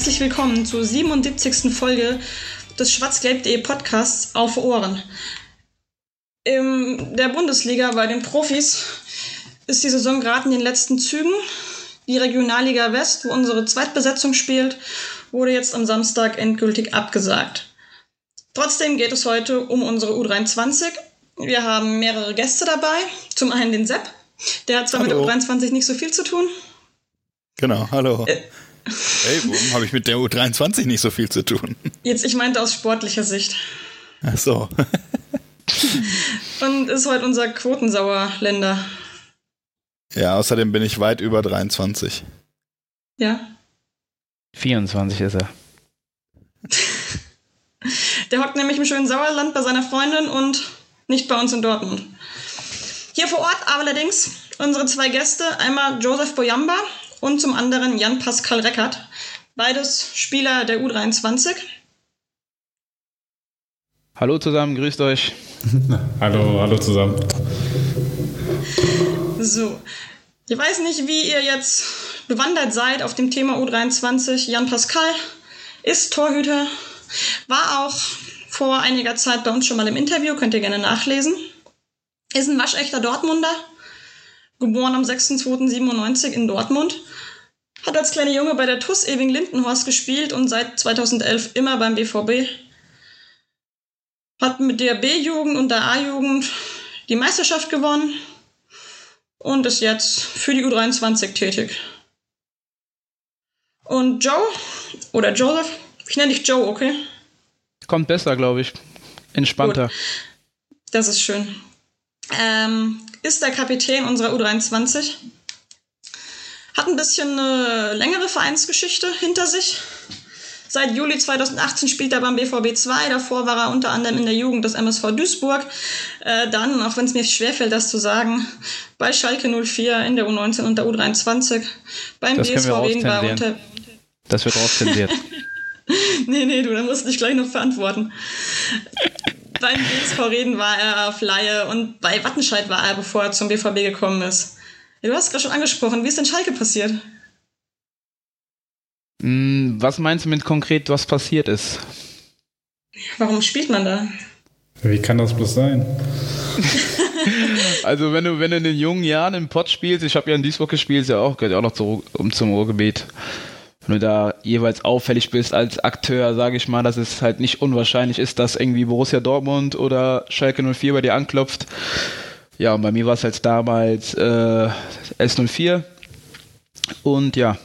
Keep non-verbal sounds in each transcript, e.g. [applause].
Herzlich willkommen zur 77. Folge des schwarzgelb.de Podcasts Auf Ohren. In der Bundesliga bei den Profis ist die Saison gerade in den letzten Zügen. Die Regionalliga West, wo unsere Zweitbesetzung spielt, wurde jetzt am Samstag endgültig abgesagt. Trotzdem geht es heute um unsere U23. Wir haben mehrere Gäste dabei. Zum einen den Sepp. Der hat zwar Hallo. mit der U23 nicht so viel zu tun. Genau, hallo. Hey, warum habe ich mit der U23 nicht so viel zu tun? Jetzt, ich meinte aus sportlicher Sicht. Ach so. [laughs] Und ist heute unser Quotensauerländer. Ja, außerdem bin ich weit über 23. Ja. 24 ist er. [laughs] Der hockt nämlich im schönen Sauerland bei seiner Freundin und nicht bei uns in Dortmund. Hier vor Ort allerdings unsere zwei Gäste, einmal Joseph Boyamba und zum anderen Jan Pascal Reckert. Beides Spieler der U23. Hallo zusammen, grüßt euch. [laughs] Hallo, hallo zusammen. So. Ich weiß nicht, wie ihr jetzt bewandert seid auf dem Thema U23. Jan Pascal ist Torhüter, war auch vor einiger Zeit bei uns schon mal im Interview, könnt ihr gerne nachlesen. Ist ein waschechter Dortmunder, geboren am 6.2.97 in Dortmund. Hat als kleiner Junge bei der TUS Ewing Lindenhorst gespielt und seit 2011 immer beim BVB. Hat mit der B-Jugend und der A-Jugend die Meisterschaft gewonnen und ist jetzt für die U23 tätig. Und Joe, oder Joseph, ich nenne dich Joe, okay? Kommt besser, glaube ich. Entspannter. Das ist schön. Ähm, ist der Kapitän unserer U23. Hat ein bisschen eine längere Vereinsgeschichte hinter sich. Seit Juli 2018 spielt er beim BVB 2. Davor war er unter anderem in der Jugend des MSV Duisburg. Äh, dann, auch wenn es mir schwerfällt, das zu sagen, bei Schalke 04 in der U19 und der U23. Beim Das BSV Wien war er unter. Das wird rauszensiert. [laughs] Nee, nee, du, dann musst du dich gleich noch verantworten. Beim BSV Reden war er auf Laie und bei Wattenscheid war er, bevor er zum BVB gekommen ist. Ja, Du hast gerade schon angesprochen, wie ist denn Schalke passiert? Hm, was meinst du mit konkret, was passiert ist? Warum spielt man da? Wie kann das bloß sein? Also wenn du, wenn du in den jungen Jahren im Pott spielst, ich habe ja in Duisburg gespielt, ist ja auch, gehört ja auch noch zu, um zum Ruhrgebiet. Wenn du da jeweils auffällig bist als Akteur, sage ich mal, dass es halt nicht unwahrscheinlich ist, dass irgendwie Borussia Dortmund oder Schalke 04 bei dir anklopft. Ja, und bei mir war es halt damals äh, S04. Und ja,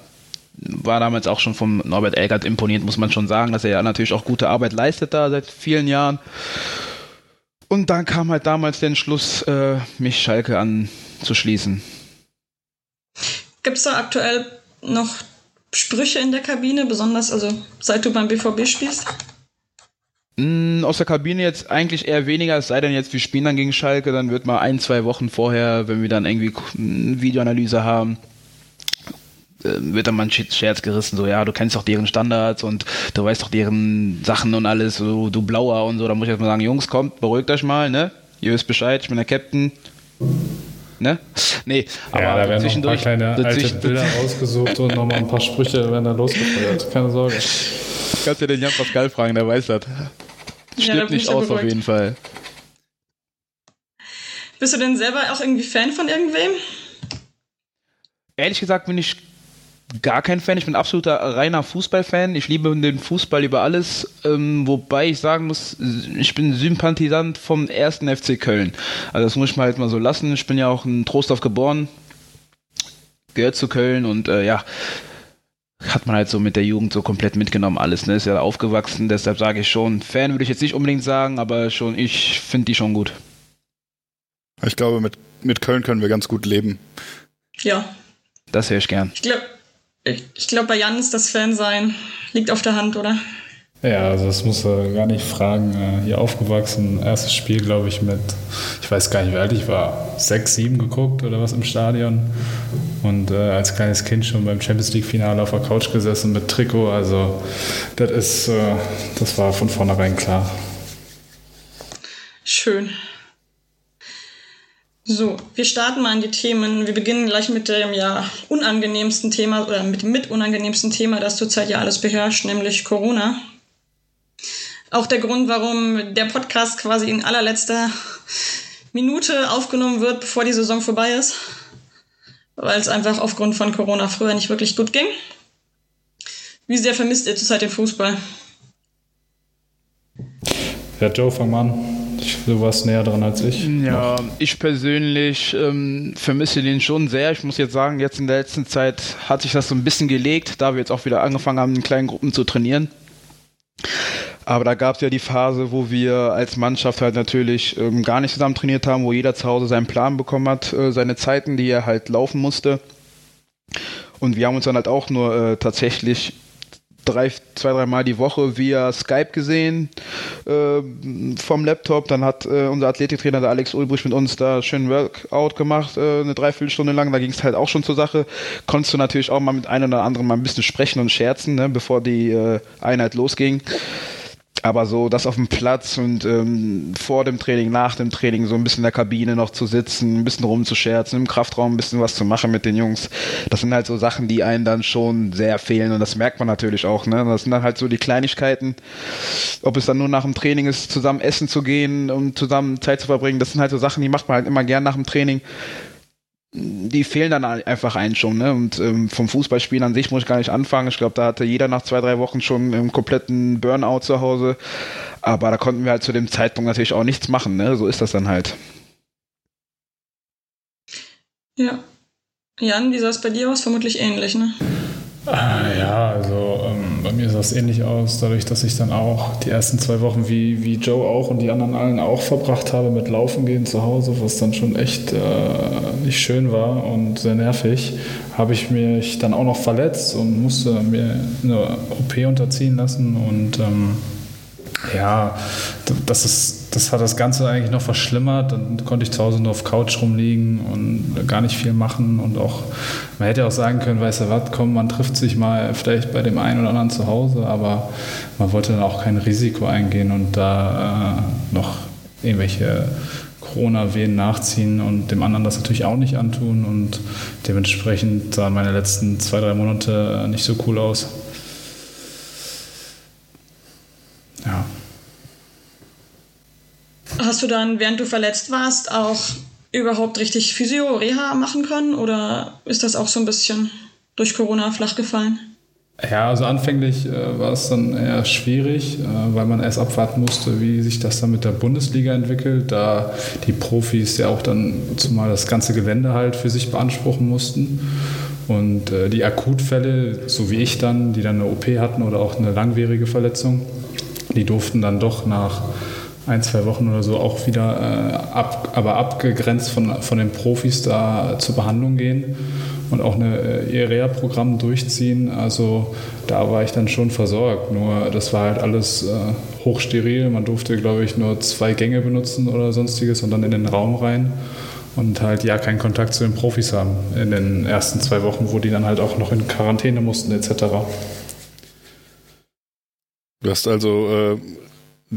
war damals auch schon vom Norbert Elgert imponiert, muss man schon sagen, dass er ja natürlich auch gute Arbeit leistet da seit vielen Jahren. Und dann kam halt damals der Entschluss, äh, mich Schalke anzuschließen. Gibt es da aktuell noch Sprüche in der Kabine, besonders also seit du beim BVB spielst? Mm, Aus der Kabine jetzt eigentlich eher weniger, es sei denn jetzt, wir spielen dann gegen Schalke, dann wird mal ein, zwei Wochen vorher, wenn wir dann irgendwie eine Videoanalyse haben, äh, wird dann mal ein Sch- Scherz gerissen, so ja, du kennst doch deren Standards und du weißt doch deren Sachen und alles, so du Blauer und so, da muss ich jetzt mal sagen, Jungs, kommt, beruhigt euch mal, ne? Ihr wisst Bescheid, ich bin der Captain. Ne? Nee, aber ja, da werden noch ein paar zwischendurch, kleine alte Bilder rausgesucht und nochmal ein paar Sprüche werden da losgefeuert. Keine Sorge. kannst du den Jan Pascal fragen, der weiß das. Ja, da Stirbt ich nicht ja aus auf jeden Fall. Bist du denn selber auch irgendwie Fan von irgendwem? Ehrlich gesagt bin ich gar kein Fan. Ich bin absoluter reiner Fußballfan. Ich liebe den Fußball über alles. Ähm, wobei ich sagen muss, ich bin Sympathisant vom ersten FC Köln. Also das muss ich mal halt mal so lassen. Ich bin ja auch in Trostorf geboren. Gehört zu Köln und äh, ja, hat man halt so mit der Jugend so komplett mitgenommen alles. Ne? Ist ja aufgewachsen, deshalb sage ich schon, Fan würde ich jetzt nicht unbedingt sagen, aber schon, ich finde die schon gut. Ich glaube, mit, mit Köln können wir ganz gut leben. Ja, Das höre ich gern. ich glaube, Ich, glaube, bei Jan ist das Fan sein. Liegt auf der Hand, oder? Ja, also das muss er gar nicht fragen. Äh, hier aufgewachsen, erstes Spiel, glaube ich, mit, ich weiß gar nicht, wie alt ich war, sechs, sieben geguckt oder was im Stadion. Und äh, als kleines Kind schon beim Champions League-Finale auf der Couch gesessen mit Trikot. Also das ist, äh, das war von vornherein klar. Schön. So, wir starten mal in die Themen. Wir beginnen gleich mit dem ja unangenehmsten Thema oder mit dem mit unangenehmsten Thema, das zurzeit ja alles beherrscht, nämlich Corona. Auch der Grund, warum der Podcast quasi in allerletzter Minute aufgenommen wird, bevor die Saison vorbei ist. Weil es einfach aufgrund von Corona früher nicht wirklich gut ging. Wie sehr vermisst ihr zurzeit den Fußball? Ja, Joe, fang mal an. Warst näher dran als ich. Ja, ich persönlich ähm, vermisse den schon sehr. Ich muss jetzt sagen, jetzt in der letzten Zeit hat sich das so ein bisschen gelegt, da wir jetzt auch wieder angefangen haben, in kleinen Gruppen zu trainieren. Aber da gab es ja die Phase, wo wir als Mannschaft halt natürlich ähm, gar nicht zusammen trainiert haben, wo jeder zu Hause seinen Plan bekommen hat, äh, seine Zeiten, die er halt laufen musste. Und wir haben uns dann halt auch nur äh, tatsächlich drei, zwei, dreimal die Woche via Skype gesehen äh, vom Laptop. Dann hat äh, unser Athletiktrainer, der Alex Ulbrich, mit uns da schön Workout gemacht, äh, eine Dreiviertelstunde lang. Da ging es halt auch schon zur Sache. Konntest du natürlich auch mal mit einem oder anderen mal ein bisschen sprechen und scherzen, ne, bevor die äh, Einheit losging. Aber so das auf dem Platz und ähm, vor dem Training, nach dem Training so ein bisschen in der Kabine noch zu sitzen, ein bisschen rumzuscherzen, im Kraftraum ein bisschen was zu machen mit den Jungs, das sind halt so Sachen, die einen dann schon sehr fehlen und das merkt man natürlich auch. Ne? Das sind dann halt so die Kleinigkeiten, ob es dann nur nach dem Training ist, zusammen essen zu gehen und zusammen Zeit zu verbringen, das sind halt so Sachen, die macht man halt immer gern nach dem Training die fehlen dann einfach einen schon. Ne? Und ähm, vom Fußballspielen an sich muss ich gar nicht anfangen. Ich glaube, da hatte jeder nach zwei, drei Wochen schon einen kompletten Burnout zu Hause. Aber da konnten wir halt zu dem Zeitpunkt natürlich auch nichts machen. Ne? So ist das dann halt. Ja. Jan, wie sah es bei dir aus? Vermutlich ähnlich, ne? Ah, ja, also ähm, bei mir sah es ähnlich aus, dadurch, dass ich dann auch die ersten zwei Wochen wie, wie Joe auch und die anderen allen auch verbracht habe mit Laufen gehen zu Hause, was dann schon echt äh, nicht schön war und sehr nervig, habe ich mich dann auch noch verletzt und musste mir eine OP unterziehen lassen und ähm, ja, das ist das hat das Ganze eigentlich noch verschlimmert. Dann konnte ich zu Hause nur auf Couch rumliegen und gar nicht viel machen. Und auch, man hätte auch sagen können, weißt du was, komm, man trifft sich mal vielleicht bei dem einen oder anderen zu Hause, aber man wollte dann auch kein Risiko eingehen und da äh, noch irgendwelche Corona-Wehen nachziehen und dem anderen das natürlich auch nicht antun. Und dementsprechend sahen meine letzten zwei, drei Monate nicht so cool aus. Hast du dann, während du verletzt warst, auch überhaupt richtig Physio, Reha machen können? Oder ist das auch so ein bisschen durch Corona flach gefallen? Ja, also anfänglich äh, war es dann eher schwierig, äh, weil man erst abwarten musste, wie sich das dann mit der Bundesliga entwickelt, da die Profis ja auch dann zumal das ganze Gelände halt für sich beanspruchen mussten. Und äh, die Akutfälle, so wie ich dann, die dann eine OP hatten oder auch eine langwierige Verletzung, die durften dann doch nach ein, zwei Wochen oder so auch wieder, äh, ab, aber abgegrenzt von, von den Profis da zur Behandlung gehen und auch eine äh, EREA-Programm durchziehen. Also da war ich dann schon versorgt. Nur das war halt alles äh, hochsteril. Man durfte, glaube ich, nur zwei Gänge benutzen oder sonstiges und dann in den Raum rein und halt ja keinen Kontakt zu den Profis haben in den ersten zwei Wochen, wo die dann halt auch noch in Quarantäne mussten etc. Du hast also äh,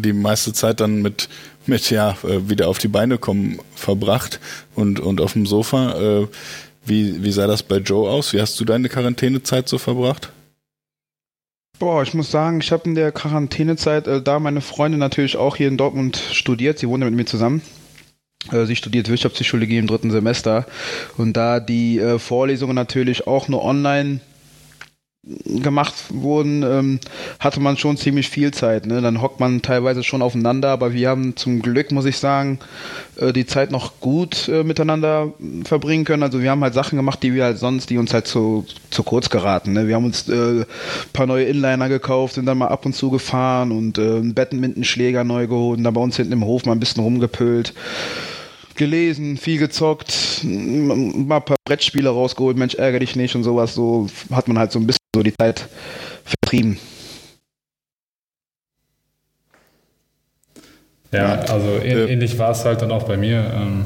die meiste Zeit dann mit, mit ja, äh, wieder auf die Beine kommen verbracht und, und auf dem Sofa. Äh, wie, wie sah das bei Joe aus? Wie hast du deine Quarantänezeit so verbracht? Boah, ich muss sagen, ich habe in der Quarantänezeit, äh, da meine Freundin natürlich auch hier in Dortmund studiert, sie wohnt mit mir zusammen. Äh, sie studiert Wirtschaftspsychologie im dritten Semester und da die äh, Vorlesungen natürlich auch nur online gemacht wurden, ähm, hatte man schon ziemlich viel Zeit. Ne? Dann hockt man teilweise schon aufeinander, aber wir haben zum Glück, muss ich sagen, äh, die Zeit noch gut äh, miteinander verbringen können. Also wir haben halt Sachen gemacht, die wir halt sonst, die uns halt zu, zu kurz geraten. Ne? Wir haben uns äh, paar neue Inliner gekauft, sind dann mal ab und zu gefahren und äh, einen Badmintonschläger neu geholt und da bei uns hinten im Hof mal ein bisschen rumgepölt gelesen, viel gezockt, mal ein paar Brettspiele rausgeholt, Mensch, ärgere dich nicht und sowas. So hat man halt so ein bisschen so die Zeit vertrieben. Ja, also ähnlich war es halt dann auch bei mir. Ähm,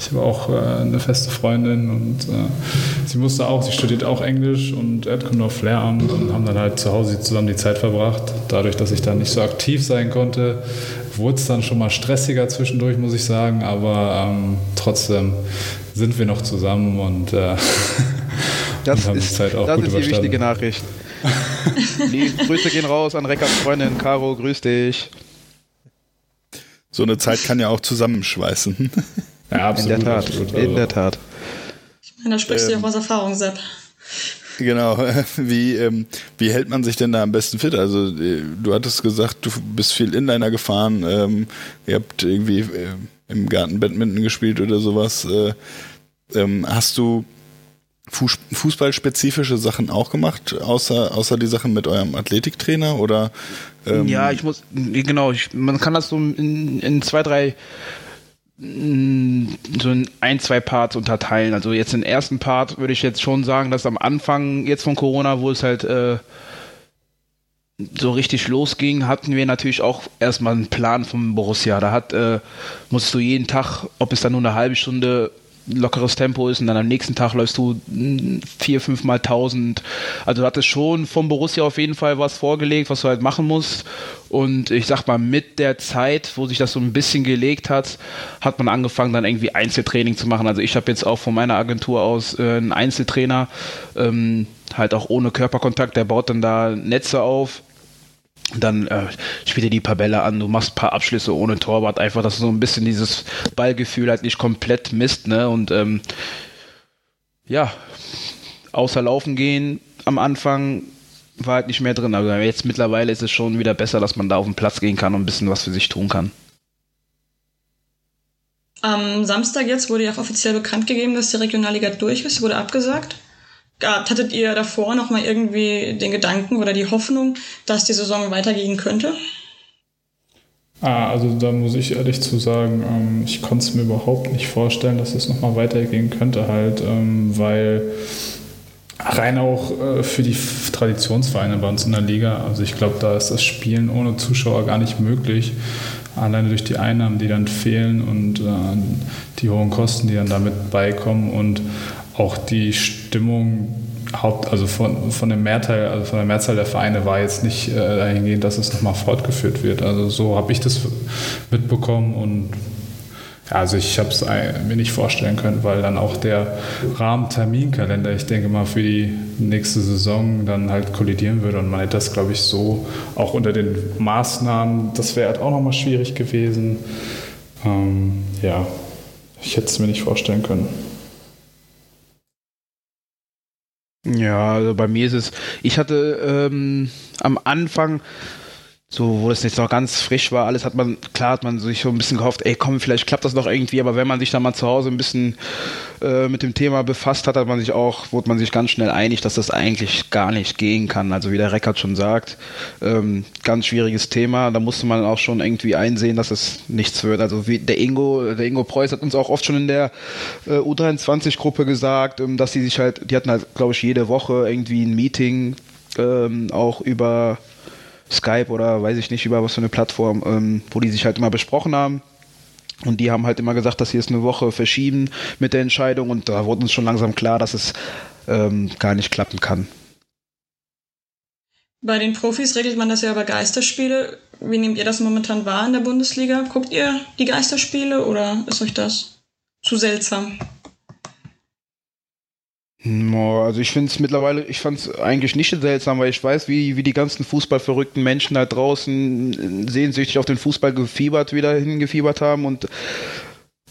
ich habe auch äh, eine feste Freundin und äh, sie musste auch, sie studiert auch Englisch und kommt auf Lehramt und haben dann halt zu Hause zusammen die Zeit verbracht. Dadurch, dass ich dann nicht so aktiv sein konnte, wurde es dann schon mal stressiger zwischendurch, muss ich sagen, aber ähm, trotzdem sind wir noch zusammen und, äh, [laughs] das [laughs] ist, die Zeit auch das gut ist die wichtige Nachricht. [laughs] die Grüße gehen raus an Reckards Freundin Caro, grüß dich. So eine Zeit kann ja auch zusammenschweißen. Ja, absolut. In der Tat. Absolut. In der Tat. Ich meine, da sprichst ähm, du ja auch aus Erfahrung, Sepp. Genau. [laughs] Wie, ähm, wie hält man sich denn da am besten fit? Also, äh, du hattest gesagt, du bist viel Inliner gefahren, ähm, ihr habt irgendwie äh, im Garten Badminton gespielt oder sowas. Äh, ähm, hast du Fuß fußballspezifische Sachen auch gemacht, außer, außer die Sachen mit eurem Athletiktrainer? Oder, ähm ja, ich muss, genau, ich, man kann das so in, in zwei, drei so in ein, zwei Parts unterteilen. Also jetzt den ersten Part würde ich jetzt schon sagen, dass am Anfang jetzt von Corona, wo es halt äh, so richtig losging, hatten wir natürlich auch erstmal einen Plan vom Borussia. Da hat, äh, musst du jeden Tag, ob es dann nur eine halbe Stunde lockeres Tempo ist und dann am nächsten Tag läufst du vier, fünf mal tausend. Also du hattest schon vom Borussia auf jeden Fall was vorgelegt, was du halt machen musst. Und ich sag mal, mit der Zeit, wo sich das so ein bisschen gelegt hat, hat man angefangen, dann irgendwie Einzeltraining zu machen. Also ich habe jetzt auch von meiner Agentur aus äh, einen Einzeltrainer, ähm, halt auch ohne Körperkontakt, der baut dann da Netze auf dann äh, spielt dir die Pabelle an, du machst ein paar Abschlüsse ohne Torwart, einfach, dass du so ein bisschen dieses Ballgefühl halt nicht komplett misst, ne? Und ähm, ja, außer Laufen gehen am Anfang war halt nicht mehr drin. Aber jetzt mittlerweile ist es schon wieder besser, dass man da auf den Platz gehen kann und ein bisschen was für sich tun kann. Am Samstag jetzt wurde ja auch offiziell bekannt gegeben, dass die Regionalliga durch ist, wurde abgesagt hattet ihr davor noch mal irgendwie den Gedanken oder die Hoffnung, dass die Saison weitergehen könnte? Ah, also da muss ich ehrlich zu sagen, ähm, ich konnte es mir überhaupt nicht vorstellen, dass es nochmal weitergehen könnte halt, ähm, weil rein auch äh, für die Traditionsvereine bei uns in der Liga, also ich glaube, da ist das Spielen ohne Zuschauer gar nicht möglich, alleine durch die Einnahmen, die dann fehlen und äh, die hohen Kosten, die dann damit beikommen und auch die Stimmung Haupt, also von, von, dem Mehrteil, also von der Mehrzahl der Vereine war jetzt nicht äh, dahingehend, dass es nochmal fortgeführt wird. Also so habe ich das mitbekommen und ja, also ich habe es mir nicht vorstellen können, weil dann auch der Rahmenterminkalender, ich denke mal, für die nächste Saison dann halt kollidieren würde und man hätte das, glaube ich, so auch unter den Maßnahmen, das wäre halt auch nochmal schwierig gewesen. Ähm, ja, ich hätte es mir nicht vorstellen können. Ja, also bei mir ist es, ich hatte ähm, am Anfang so, wo das jetzt noch ganz frisch war, alles hat man, klar hat man sich so ein bisschen gehofft, ey komm, vielleicht klappt das noch irgendwie, aber wenn man sich dann mal zu Hause ein bisschen äh, mit dem Thema befasst hat, hat man sich auch, wurde man sich ganz schnell einig, dass das eigentlich gar nicht gehen kann. Also wie der Reckert schon sagt, ähm, ganz schwieriges Thema, da musste man auch schon irgendwie einsehen, dass es nichts wird. Also wie der Ingo, der Ingo Preuß hat uns auch oft schon in der äh, U23-Gruppe gesagt, ähm, dass sie sich halt, die hatten halt, glaube ich, jede Woche irgendwie ein Meeting ähm, auch über Skype oder weiß ich nicht, über was für eine Plattform, ähm, wo die sich halt immer besprochen haben. Und die haben halt immer gesagt, dass sie es eine Woche verschieben mit der Entscheidung und da wurde uns schon langsam klar, dass es ähm, gar nicht klappen kann. Bei den Profis regelt man das ja über Geisterspiele. Wie nehmt ihr das momentan wahr in der Bundesliga? Guckt ihr die Geisterspiele oder ist euch das zu seltsam? Also ich finde es mittlerweile, ich fand es eigentlich nicht seltsam, weil ich weiß, wie, wie die ganzen fußballverrückten Menschen da draußen sehnsüchtig auf den Fußball gefiebert, wieder hingefiebert haben und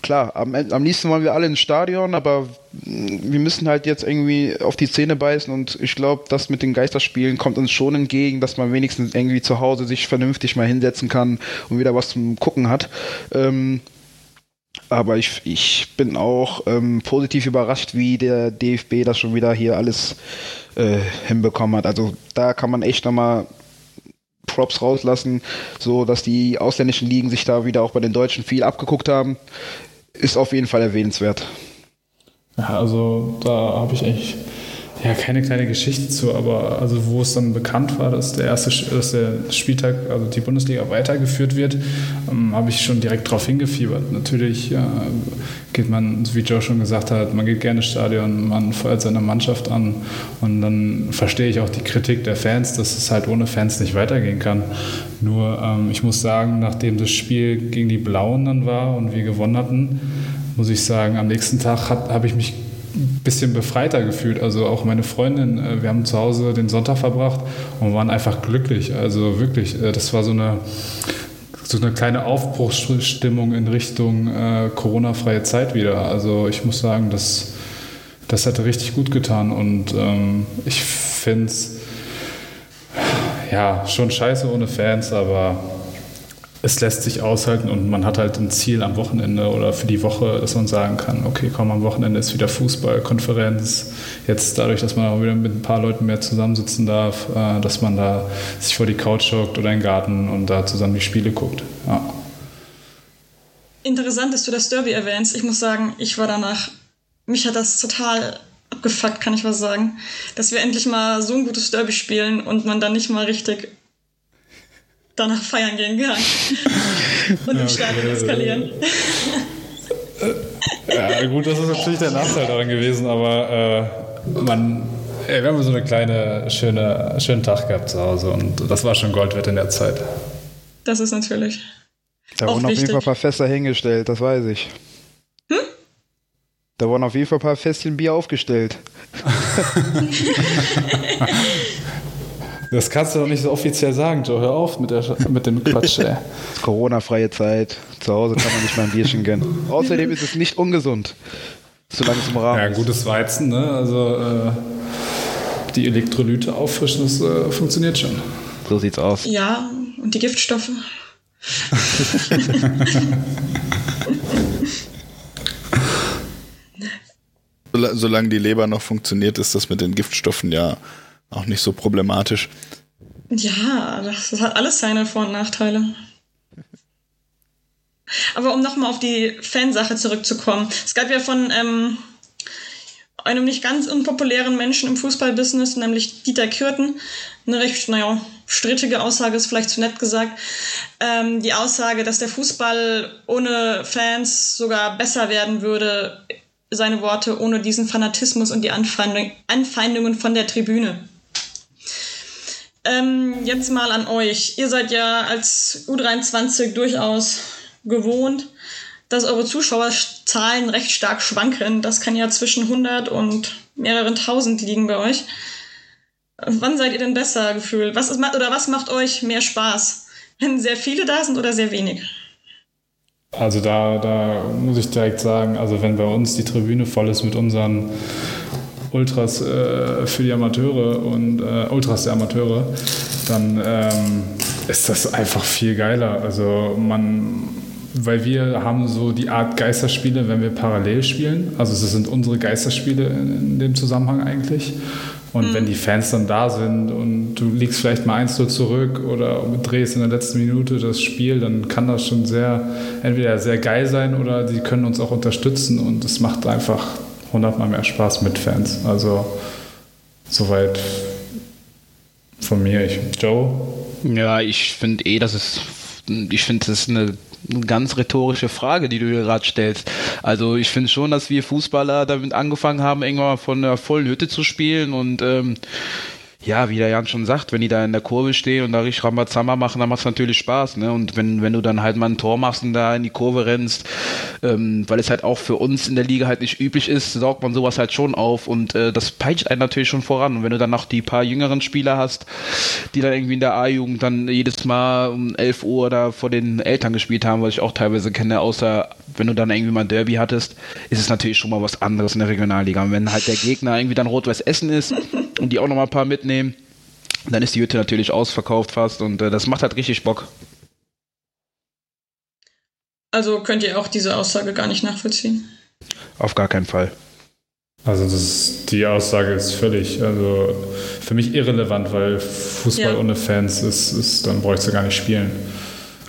klar, am, am liebsten wollen wir alle ins Stadion, aber wir müssen halt jetzt irgendwie auf die Zähne beißen und ich glaube, das mit den Geisterspielen kommt uns schon entgegen, dass man wenigstens irgendwie zu Hause sich vernünftig mal hinsetzen kann und wieder was zum Gucken hat. Ähm, aber ich, ich bin auch ähm, positiv überrascht, wie der DFB das schon wieder hier alles äh, hinbekommen hat. Also da kann man echt nochmal Props rauslassen, so dass die ausländischen Ligen sich da wieder auch bei den Deutschen viel abgeguckt haben. ist auf jeden Fall erwähnenswert. Ja, also da habe ich eigentlich ja, keine kleine Geschichte zu, aber also wo es dann bekannt war, dass der erste dass der Spieltag, also die Bundesliga weitergeführt wird, ähm, habe ich schon direkt darauf hingefiebert. Natürlich äh, geht man, wie Joe schon gesagt hat, man geht gerne ins Stadion, man feuert seine Mannschaft an und dann verstehe ich auch die Kritik der Fans, dass es halt ohne Fans nicht weitergehen kann. Nur ähm, ich muss sagen, nachdem das Spiel gegen die Blauen dann war und wir gewonnen hatten, muss ich sagen, am nächsten Tag habe ich mich bisschen befreiter gefühlt. Also auch meine Freundin, äh, wir haben zu Hause den Sonntag verbracht und waren einfach glücklich. Also wirklich, äh, das war so eine, so eine kleine Aufbruchsstimmung in Richtung äh, Corona-freie Zeit wieder. Also ich muss sagen, das, das hätte richtig gut getan und ähm, ich finde es ja schon scheiße ohne Fans, aber es lässt sich aushalten und man hat halt ein Ziel am Wochenende oder für die Woche, dass man sagen kann, okay, komm, am Wochenende ist wieder Fußball, Konferenz. Jetzt dadurch, dass man auch wieder mit ein paar Leuten mehr zusammensitzen darf, äh, dass man da sich vor die Couch hockt oder in den Garten und da zusammen die Spiele guckt. Ja. Interessant, dass du das Derby erwähnst. Ich muss sagen, ich war danach, mich hat das total abgefuckt, kann ich was sagen, dass wir endlich mal so ein gutes Derby spielen und man dann nicht mal richtig danach feiern gehen kann. [laughs] Und im Stadion eskalieren. Ja, gut, das ist natürlich der Nachteil daran gewesen, aber äh, man, ey, wir haben so einen kleinen, schöne, schönen Tag gehabt zu Hause und das war schon Gold wert in der Zeit. Das ist natürlich. Da wurden auf jeden Fall ein paar Fässer hingestellt, das weiß ich. Hm? Da wurden auf jeden Fall ein paar Fässchen Bier aufgestellt. [laughs] Das kannst du doch nicht so offiziell sagen, Joe. Hör auf mit, der, mit dem Quatsch, ey. [laughs] Corona-freie Zeit. Zu Hause kann man nicht mal ein Bierchen gönnen. Außerdem ist es nicht ungesund. Solange es im Rahmen Ja, gutes Weizen, ne? Also äh, die Elektrolyte auffrischen, das äh, funktioniert schon. So sieht's aus. Ja, und die Giftstoffe. [laughs] Solange die Leber noch funktioniert, ist das mit den Giftstoffen ja auch nicht so problematisch. Ja, das, hat alles seine Vor- und Nachteile. Aber um nochmal auf die Fansache zurückzukommen. Es gab ja von ähm, einem nicht ganz unpopulären Menschen im Fußballbusiness, nämlich Dieter Kürten, eine recht, naja, strittige Aussage ist vielleicht zu nett gesagt. Ähm, die Aussage, dass der Fußball ohne Fans sogar besser werden würde, seine Worte, ohne diesen Fanatismus und die Anfeindung, Anfeindungen von der Tribüne. Ähm, jetzt mal an euch. Ihr seid ja als U23 durchaus gewohnt, dass eure Zuschauerzahlen recht stark schwanken. Das kann ja zwischen 100 und mehreren tausend liegen bei euch. Wann seid ihr denn besser gefühlt? Was ist, oder was macht euch mehr Spaß? Wenn sehr viele da sind oder sehr wenig? Also da, da muss ich direkt sagen, also wenn bei uns die Tribüne voll ist mit unseren Ultras äh, für die Amateure und äh, Ultras der Amateure, dann ähm, ist das einfach viel geiler. Also man, weil wir haben so die Art Geisterspiele, wenn wir parallel spielen. Also es sind unsere Geisterspiele in, in dem Zusammenhang eigentlich. Und mhm. wenn die Fans dann da sind und du liegst vielleicht mal 1-0 zurück oder drehst in der letzten Minute das Spiel, dann kann das schon sehr, entweder sehr geil sein oder sie können uns auch unterstützen und es macht einfach hundertmal mehr Spaß mit Fans. Also soweit von mir. Ich, Joe? Ja, ich finde eh, dass es, ich finde, das ist eine ganz rhetorische Frage, die du hier gerade stellst. Also ich finde schon, dass wir Fußballer damit angefangen haben, irgendwann mal von der vollen Hütte zu spielen und ähm, ja, wie der Jan schon sagt, wenn die da in der Kurve stehen und da richtig Rambazamba machen, dann macht es natürlich Spaß. Ne? Und wenn, wenn du dann halt mal ein Tor machst und da in die Kurve rennst, ähm, weil es halt auch für uns in der Liga halt nicht üblich ist, saugt man sowas halt schon auf und äh, das peitscht einen natürlich schon voran. Und wenn du dann noch die paar jüngeren Spieler hast, die dann irgendwie in der A-Jugend dann jedes Mal um 11 Uhr da vor den Eltern gespielt haben, was ich auch teilweise kenne, außer wenn du dann irgendwie mal ein Derby hattest, ist es natürlich schon mal was anderes in der Regionalliga. Und wenn halt der Gegner irgendwie dann Rot-Weiß Essen ist und die auch noch mal ein paar mitnehmen, dann ist die Hütte natürlich ausverkauft fast und äh, das macht halt richtig Bock. Also könnt ihr auch diese Aussage gar nicht nachvollziehen? Auf gar keinen Fall. Also das, die Aussage ist völlig, also für mich irrelevant, weil Fußball ja. ohne Fans ist, ist dann bräuchst du gar nicht spielen.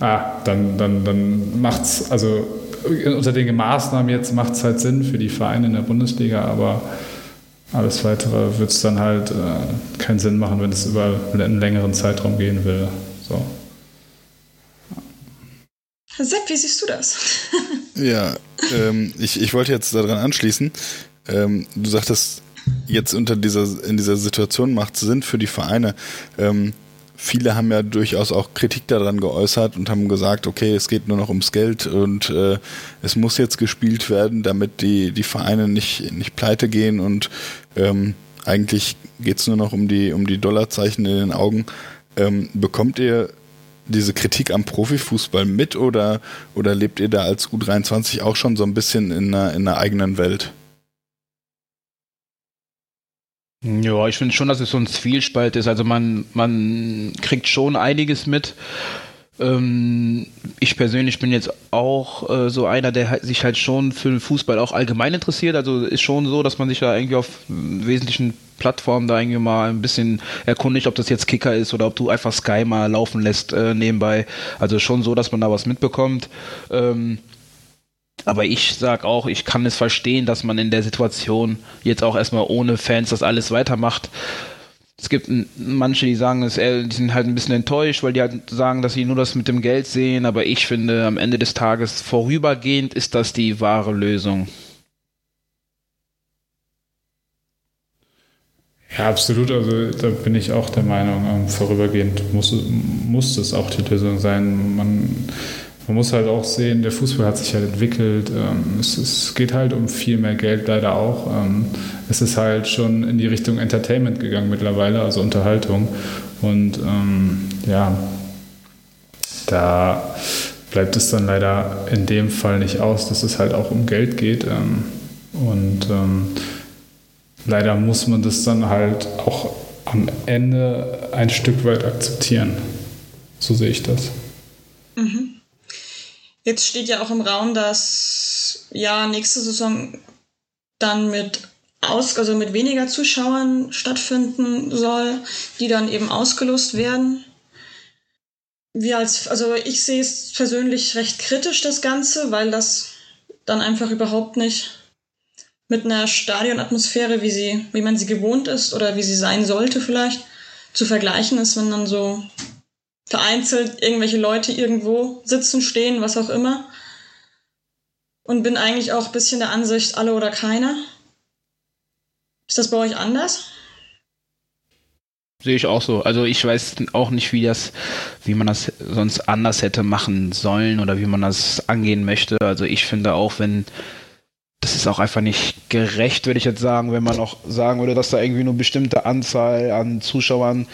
Ah, dann, dann, dann macht's, also unter den Maßnahmen jetzt macht es halt Sinn für die Vereine in der Bundesliga, aber alles weitere wird es dann halt äh, keinen Sinn machen, wenn es über einen längeren Zeitraum gehen will. So. Sepp, wie siehst du das? [laughs] ja, ähm, ich, ich wollte jetzt daran anschließen. Ähm, du sagtest, jetzt unter dieser, in dieser Situation macht es Sinn für die Vereine. Ähm, viele haben ja durchaus auch Kritik daran geäußert und haben gesagt, okay, es geht nur noch ums Geld und äh, es muss jetzt gespielt werden, damit die, die Vereine nicht, nicht pleite gehen und ähm, eigentlich geht es nur noch um die, um die Dollarzeichen in den Augen. Ähm, bekommt ihr diese Kritik am Profifußball mit oder, oder lebt ihr da als U23 auch schon so ein bisschen in einer, in einer eigenen Welt? Ja, ich finde schon, dass es so ein Zwiespalt ist. Also man, man kriegt schon einiges mit. Ähm, ich persönlich bin jetzt auch äh, so einer, der sich halt schon für den Fußball auch allgemein interessiert. Also ist schon so, dass man sich da irgendwie auf wesentlichen Plattformen da irgendwie mal ein bisschen erkundigt, ob das jetzt Kicker ist oder ob du einfach Sky mal laufen lässt äh, nebenbei. Also schon so, dass man da was mitbekommt. Ähm, aber ich sag auch, ich kann es verstehen, dass man in der Situation jetzt auch erstmal ohne Fans das alles weitermacht. Es gibt manche, die sagen, die sind halt ein bisschen enttäuscht, weil die halt sagen, dass sie nur das mit dem Geld sehen. Aber ich finde, am Ende des Tages vorübergehend ist das die wahre Lösung. Ja, absolut. Also da bin ich auch der Meinung, ähm, vorübergehend muss, muss es auch die Lösung sein. Man man muss halt auch sehen, der Fußball hat sich halt entwickelt. Ähm, es, es, geht halt um viel mehr Geld leider auch. Ähm, es ist halt schon in die Richtung Entertainment gegangen mittlerweile, also Unterhaltung. Und ähm, ja, da bleibt es dann leider in dem Fall nicht aus, dass es halt auch um Geld geht. Ähm, und ähm, leider muss man das dann halt auch am Ende ein Stück weit akzeptieren. So sehe ich das. Mhm. Jetzt steht ja auch im Raum, dass ja nächste Saison dann mit aus, also mit weniger Zuschauern stattfinden soll, die dann eben ausgelost werden. Wir als, also ich sehe es persönlich recht kritisch, das Ganze, weil das dann einfach überhaupt nicht mit einer Stadionatmosphäre, wie sie, wie man sie gewohnt ist oder wie sie sein sollte vielleicht, zu vergleichen ist, wenn dann so vereinzelt irgendwelche Leute irgendwo sitzen, stehen, was auch immer. Und bin eigentlich auch ein bisschen der Ansicht, alle oder keiner. Ist das bei euch anders? Sehe ich auch so. Also ich weiß auch nicht, wie das, wie man das sonst anders hätte machen sollen oder wie man das angehen möchte. Also ich finde auch, wenn das ist auch einfach nicht gerecht, würde ich jetzt sagen, wenn man auch sagen würde, dass da irgendwie nur bestimmte Anzahl an Zuschauern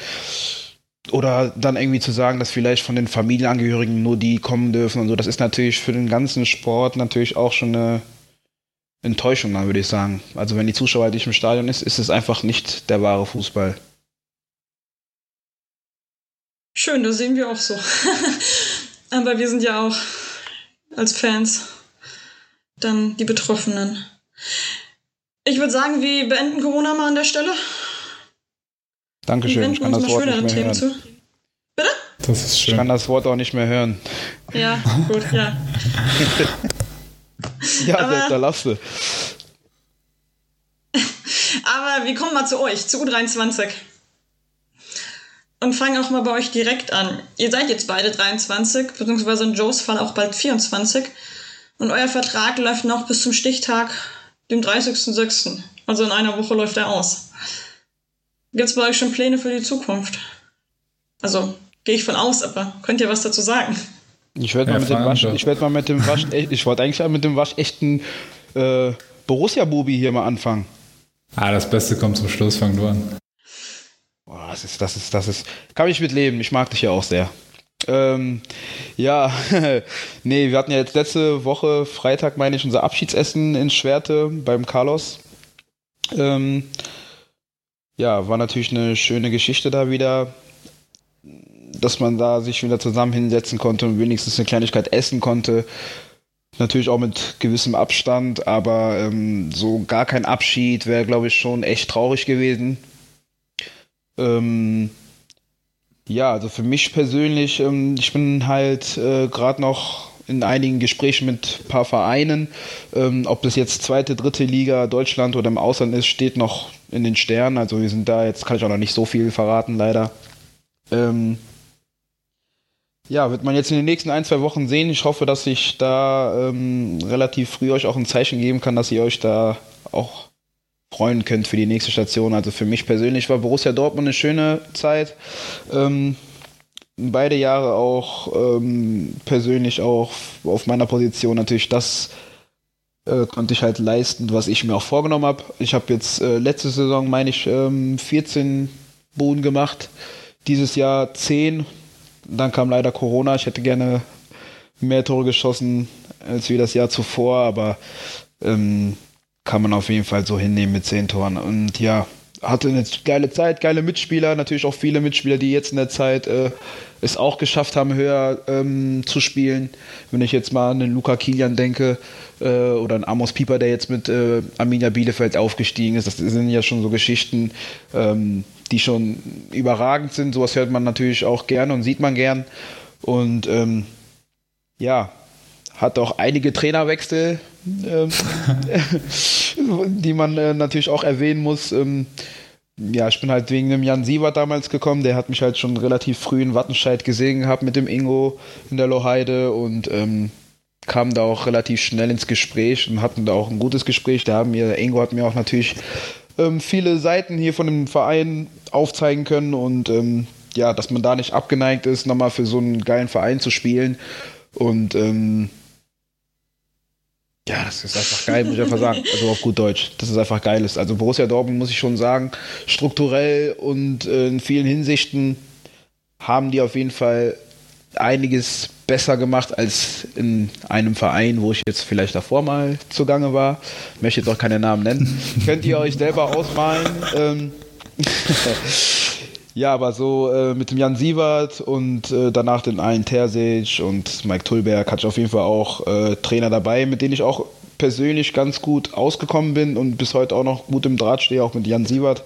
oder dann irgendwie zu sagen, dass vielleicht von den Familienangehörigen nur die kommen dürfen und so, das ist natürlich für den ganzen Sport natürlich auch schon eine Enttäuschung, dann würde ich sagen. Also wenn die Zuschauer halt nicht im Stadion ist, ist es einfach nicht der wahre Fußball. Schön, das sehen wir auch so. [laughs] Aber wir sind ja auch als Fans dann die Betroffenen. Ich würde sagen, wir beenden Corona mal an der Stelle. Dankeschön. Ich kann das Wort nicht mehr hören. Zu. Bitte? Das ist schön. Ich kann das Wort auch nicht mehr hören. Ja, gut, ja. [laughs] ja, Aber, da lass du. Aber wir kommen mal zu euch, zu U23. Und fangen auch mal bei euch direkt an. Ihr seid jetzt beide 23, beziehungsweise in Joes Fall auch bald 24. Und euer Vertrag läuft noch bis zum Stichtag, dem 30.06. Also in einer Woche läuft er aus. Gibt es bei euch schon Pläne für die Zukunft? Also, gehe ich von aus, aber könnt ihr was dazu sagen? Ich werde mal, mit dem Wasch, ich werd mal mit dem Wasch, ich wollte eigentlich mit dem waschechten äh, Borussia-Bubi hier mal anfangen. Ah, das Beste kommt zum Schluss, fang du an. Boah, das ist, das ist, das ist, kann ich mitleben, ich mag dich ja auch sehr. Ähm, ja, [laughs] nee, wir hatten ja jetzt letzte Woche, Freitag meine ich, unser Abschiedsessen in Schwerte beim Carlos. Ähm, ja, war natürlich eine schöne Geschichte da wieder, dass man da sich wieder zusammen hinsetzen konnte und wenigstens eine Kleinigkeit essen konnte. Natürlich auch mit gewissem Abstand, aber ähm, so gar kein Abschied wäre, glaube ich, schon echt traurig gewesen. Ähm, ja, also für mich persönlich, ähm, ich bin halt äh, gerade noch in einigen Gesprächen mit ein paar Vereinen. Ähm, ob das jetzt zweite, dritte Liga Deutschland oder im Ausland ist, steht noch in den Sternen. Also wir sind da, jetzt kann ich auch noch nicht so viel verraten, leider. Ähm, ja, wird man jetzt in den nächsten ein, zwei Wochen sehen. Ich hoffe, dass ich da ähm, relativ früh euch auch ein Zeichen geben kann, dass ihr euch da auch freuen könnt für die nächste Station. Also für mich persönlich war Borussia Dortmund eine schöne Zeit. Ähm, beide Jahre auch ähm, persönlich auch auf meiner Position natürlich das äh, konnte ich halt leisten, was ich mir auch vorgenommen habe. Ich habe jetzt äh, letzte Saison, meine ich, ähm, 14 Boden gemacht. Dieses Jahr 10. Dann kam leider Corona. Ich hätte gerne mehr Tore geschossen als wie das Jahr zuvor, aber ähm, kann man auf jeden Fall so hinnehmen mit 10 Toren. Und ja, hatte eine geile Zeit, geile Mitspieler, natürlich auch viele Mitspieler, die jetzt in der Zeit äh, es auch geschafft haben, höher ähm, zu spielen. Wenn ich jetzt mal an den Luca Kilian denke äh, oder an Amos Pieper, der jetzt mit äh, Arminia Bielefeld aufgestiegen ist, das sind ja schon so Geschichten, ähm, die schon überragend sind. Sowas hört man natürlich auch gerne und sieht man gern. Und ähm, ja, hat auch einige Trainerwechsel, [laughs] die man äh, natürlich auch erwähnen muss. Ähm, ja, ich bin halt wegen dem Jan Sievert damals gekommen. Der hat mich halt schon relativ früh in Wattenscheid gesehen gehabt mit dem Ingo in der Loheide und ähm, kam da auch relativ schnell ins Gespräch und hatten da auch ein gutes Gespräch. Der haben mir, Ingo hat mir auch natürlich ähm, viele Seiten hier von dem Verein aufzeigen können und ähm, ja, dass man da nicht abgeneigt ist, nochmal für so einen geilen Verein zu spielen. Und ähm, ja, das ist einfach geil, muss ich einfach sagen. Also auf gut Deutsch. Das ist einfach geil. Also Borussia Dortmund, muss ich schon sagen, strukturell und äh, in vielen Hinsichten haben die auf jeden Fall einiges besser gemacht als in einem Verein, wo ich jetzt vielleicht davor mal zugange war. Ich möchte jetzt auch keine Namen nennen. [laughs] Könnt ihr euch selber ausmalen. [laughs] Ja, aber so äh, mit dem Jan Sievert und äh, danach den einen Terzic und Mike Tulberg hatte ich auf jeden Fall auch äh, Trainer dabei, mit denen ich auch persönlich ganz gut ausgekommen bin und bis heute auch noch gut im Draht stehe, auch mit Jan Sievert.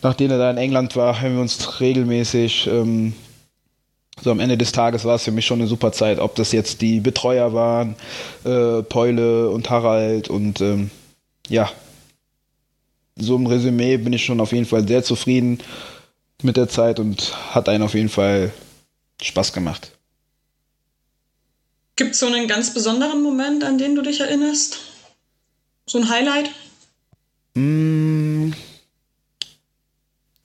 Nachdem er da in England war, haben wir uns regelmäßig, ähm, so am Ende des Tages war es für mich schon eine super Zeit, ob das jetzt die Betreuer waren, äh, Peule und Harald und ähm, ja, so im Resümee bin ich schon auf jeden Fall sehr zufrieden mit der Zeit und hat einen auf jeden Fall Spaß gemacht. Gibt es so einen ganz besonderen Moment, an den du dich erinnerst? So ein Highlight? Mm.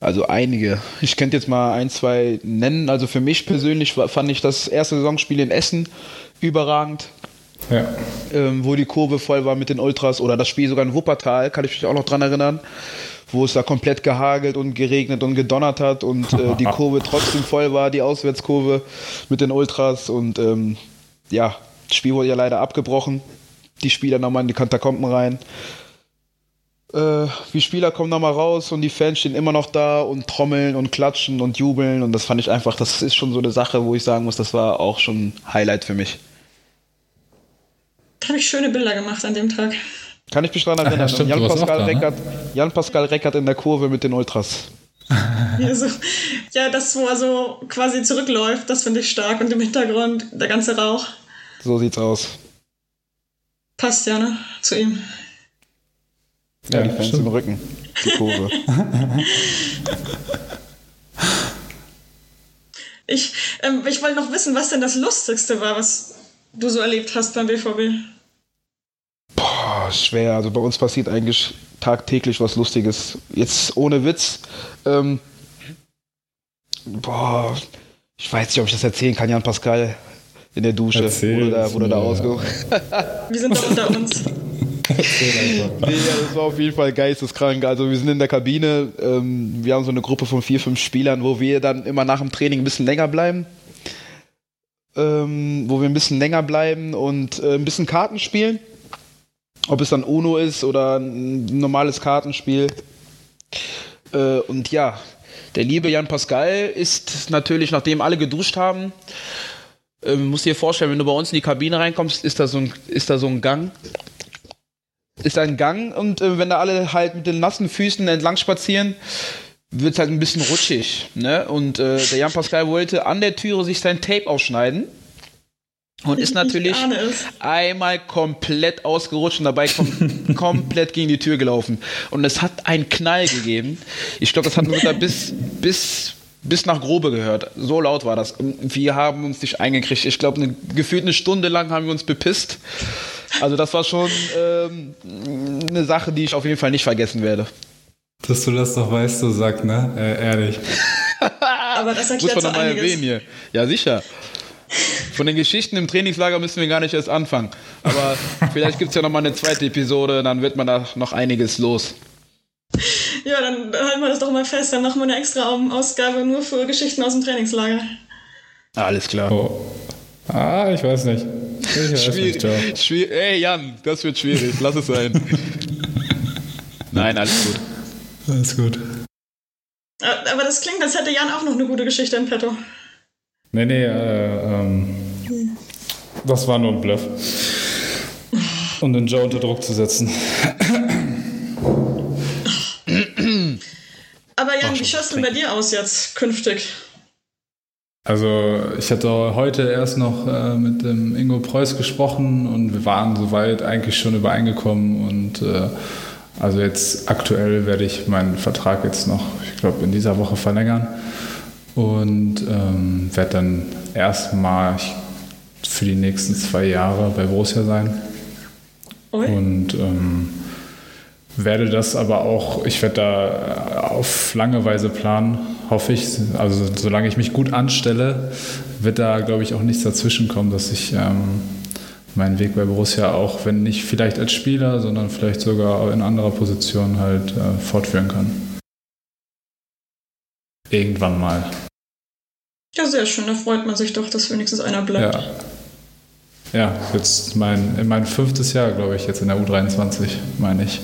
Also einige. Ich könnte jetzt mal ein, zwei nennen. Also für mich persönlich fand ich das erste Saisonspiel in Essen überragend. Ja. Ähm, wo die Kurve voll war mit den Ultras oder das Spiel sogar in Wuppertal, kann ich mich auch noch dran erinnern wo es da komplett gehagelt und geregnet und gedonnert hat und äh, die [laughs] Kurve trotzdem voll war, die Auswärtskurve mit den Ultras und ähm, ja, das Spiel wurde ja leider abgebrochen. Die Spieler nochmal in die Katakomben rein. Äh, die Spieler kommen nochmal raus und die Fans stehen immer noch da und trommeln und klatschen und jubeln und das fand ich einfach, das ist schon so eine Sache, wo ich sagen muss, das war auch schon ein Highlight für mich. Da habe ich schöne Bilder gemacht an dem Tag. Kann ich mich daran erinnern. Ja, Jan, Pascal da, Reckert, ne? Jan Pascal Reckert in der Kurve mit den Ultras. [laughs] Ja, so, ja, das, wo er so quasi zurückläuft, das finde ich stark. Und im Hintergrund der ganze Rauch. So sieht's aus. Passt ja, ne? Zu ihm. Ja, ja die Fans im Rücken. Die Kurve. [laughs] ich ähm, ich wollte noch wissen, was denn das Lustigste war, was du so erlebt hast beim BVB. Boah, schwer. Also bei uns passiert eigentlich tagtäglich was Lustiges. Jetzt ohne Witz. Ähm, boah, ich weiß nicht, ob ich das erzählen kann, Jan Pascal in der Dusche. Erzähl, wurde da, wurde da ausgehoben. [laughs] Wir sind doch unter uns. nee, ja, das war auf jeden Fall geisteskrank. Also wir sind in der Kabine, ähm, wir haben so eine Gruppe von vier, fünf Spielern, wo wir dann immer nach dem Training ein bisschen länger bleiben. Ähm, wo wir ein bisschen länger bleiben und äh, ein bisschen Karten spielen ob es dann UNO ist oder ein normales Kartenspiel. Äh, und ja, der liebe Jan Pascal ist natürlich, nachdem alle geduscht haben, äh, musst dir vorstellen, wenn du bei uns in die Kabine reinkommst, ist da so ein, ist da so ein Gang. Ist ein Gang und äh, wenn da alle halt mit den nassen Füßen entlang spazieren, wird es halt ein bisschen rutschig. Ne? Und äh, der Jan Pascal wollte an der Türe sich sein Tape ausschneiden und ist [laughs] natürlich einmal komplett ausgerutscht und dabei kom [laughs] komplett gegen die Tür gelaufen. Und es hat einen Knall gegeben. Ich glaube, das hat nur bis, bis, bis nach Grobe gehört. So laut war das. Wir haben uns nicht eingekriegt. Ich glaube, eine, gefühlt eine Stunde lang haben wir uns bepisst. Also das war schon ähm, eine Sache, die ich auf jeden Fall nicht vergessen werde. Dass du das doch weißt, so sagt, ne? Äh, ehrlich. Aber das erklärt Muss man so nochmal einiges. erwähnen hier. Ja, sicher. Von den Geschichten im Trainingslager müssen wir gar nicht erst anfangen. Aber [laughs] vielleicht gibt es ja nochmal eine zweite Episode, dann wird man da noch einiges los. Ja, dann halten wir das doch mal fest. Dann machen wir eine extra Ausgabe nur für Geschichten aus dem Trainingslager. Alles klar. Oh. Ah, ich weiß nicht. Ich weiß nicht, Joe. Schwierig. Schwierig. Ey, Jan, das wird schwierig. Lass es sein. [laughs] Nein, alles gut. Alles gut. Äh, Aber das klingt, als hätte Jan auch noch eine gute Geschichte im Petto. Nee, nee, äh, ähm, das war nur ein Bluff. Um den Joe unter Druck zu setzen. Aber Jan, wie schaut es denn bei dir aus jetzt künftig? Also ich hatte heute erst noch äh, mit dem Ingo Preuß gesprochen und wir waren soweit eigentlich schon übereingekommen und äh, also jetzt aktuell werde ich meinen Vertrag jetzt noch, ich glaube, in dieser Woche verlängern und ähm, werde dann erstmal für die nächsten zwei Jahre bei Borussia sein. Ui. Und ähm, werde das aber auch, ich werde da auf lange Weise planen, hoffe ich. Also solange ich mich gut anstelle, wird da, glaube ich, auch nichts dazwischen kommen, dass ich ähm, meinen Weg bei Borussia auch, wenn nicht vielleicht als Spieler, sondern vielleicht sogar in anderer Position halt äh, fortführen kann. Irgendwann mal. Ja, sehr schön. Da freut man sich doch, dass wenigstens einer bleibt. Ja. Ja, jetzt mein, in mein fünftes Jahr, glaube ich, jetzt in der U23, meine ich.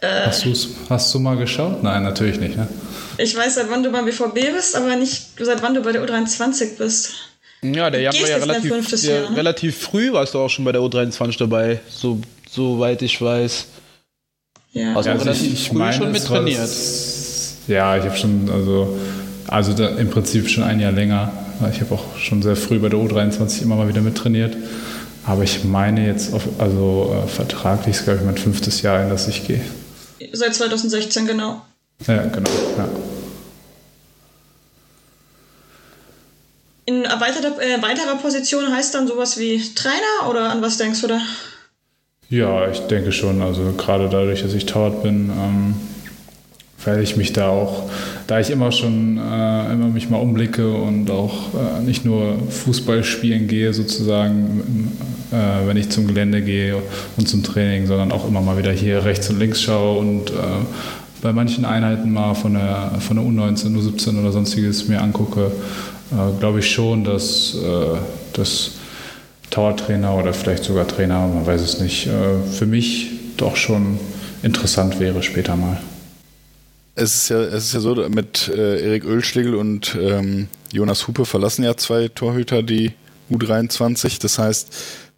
Äh, Hast, du's, hast du mal geschaut? Nein, natürlich nicht. Ne? ich weiß, seit wann du beim BVB bist, aber nicht seit wann du bei der U23 bist. Ja, der Jan Gehst war ja relativ, Jahr, ne? relativ früh, warst du auch schon bei der U23 dabei, so, soweit ich weiß. Ja. Also Ja, also relativ ich, ich früh meine, schon mit trainiert. Ja, ich habe schon, also, also da, im Prinzip schon ein Jahr länger. Ich habe auch schon sehr früh bei der U23 immer mal wieder mittrainiert. Aber ich meine jetzt, auf, also äh, vertraglich ist, glaube ich, mein fünftes Jahr, in das ich gehe. Seit 2016, genau. Ja, genau. Ja. In erweiterter, äh, weiterer Position heißt dann sowas wie Trainer oder an was denkst du da? Ja, ich denke schon. Also gerade dadurch, dass ich Torwart bin, ähm, werde ich mich da auch, da ich immer schon äh, immer mich mal umblicke und auch äh, nicht nur Fußball spielen gehe sozusagen, äh, wenn ich zum Gelände gehe und zum Training, sondern auch immer mal wieder hier rechts und links schaue und äh, bei manchen Einheiten mal von der, von der U19, U17 oder sonstiges mir angucke, äh, glaube ich schon, dass äh, das Towertrainer oder vielleicht sogar Trainer, man weiß es nicht, für mich doch schon interessant wäre später mal. Es ist ja, es ist ja so, mit äh, Erik Ölschlegel und ähm, Jonas Hupe verlassen ja zwei Torhüter die U23. Das heißt,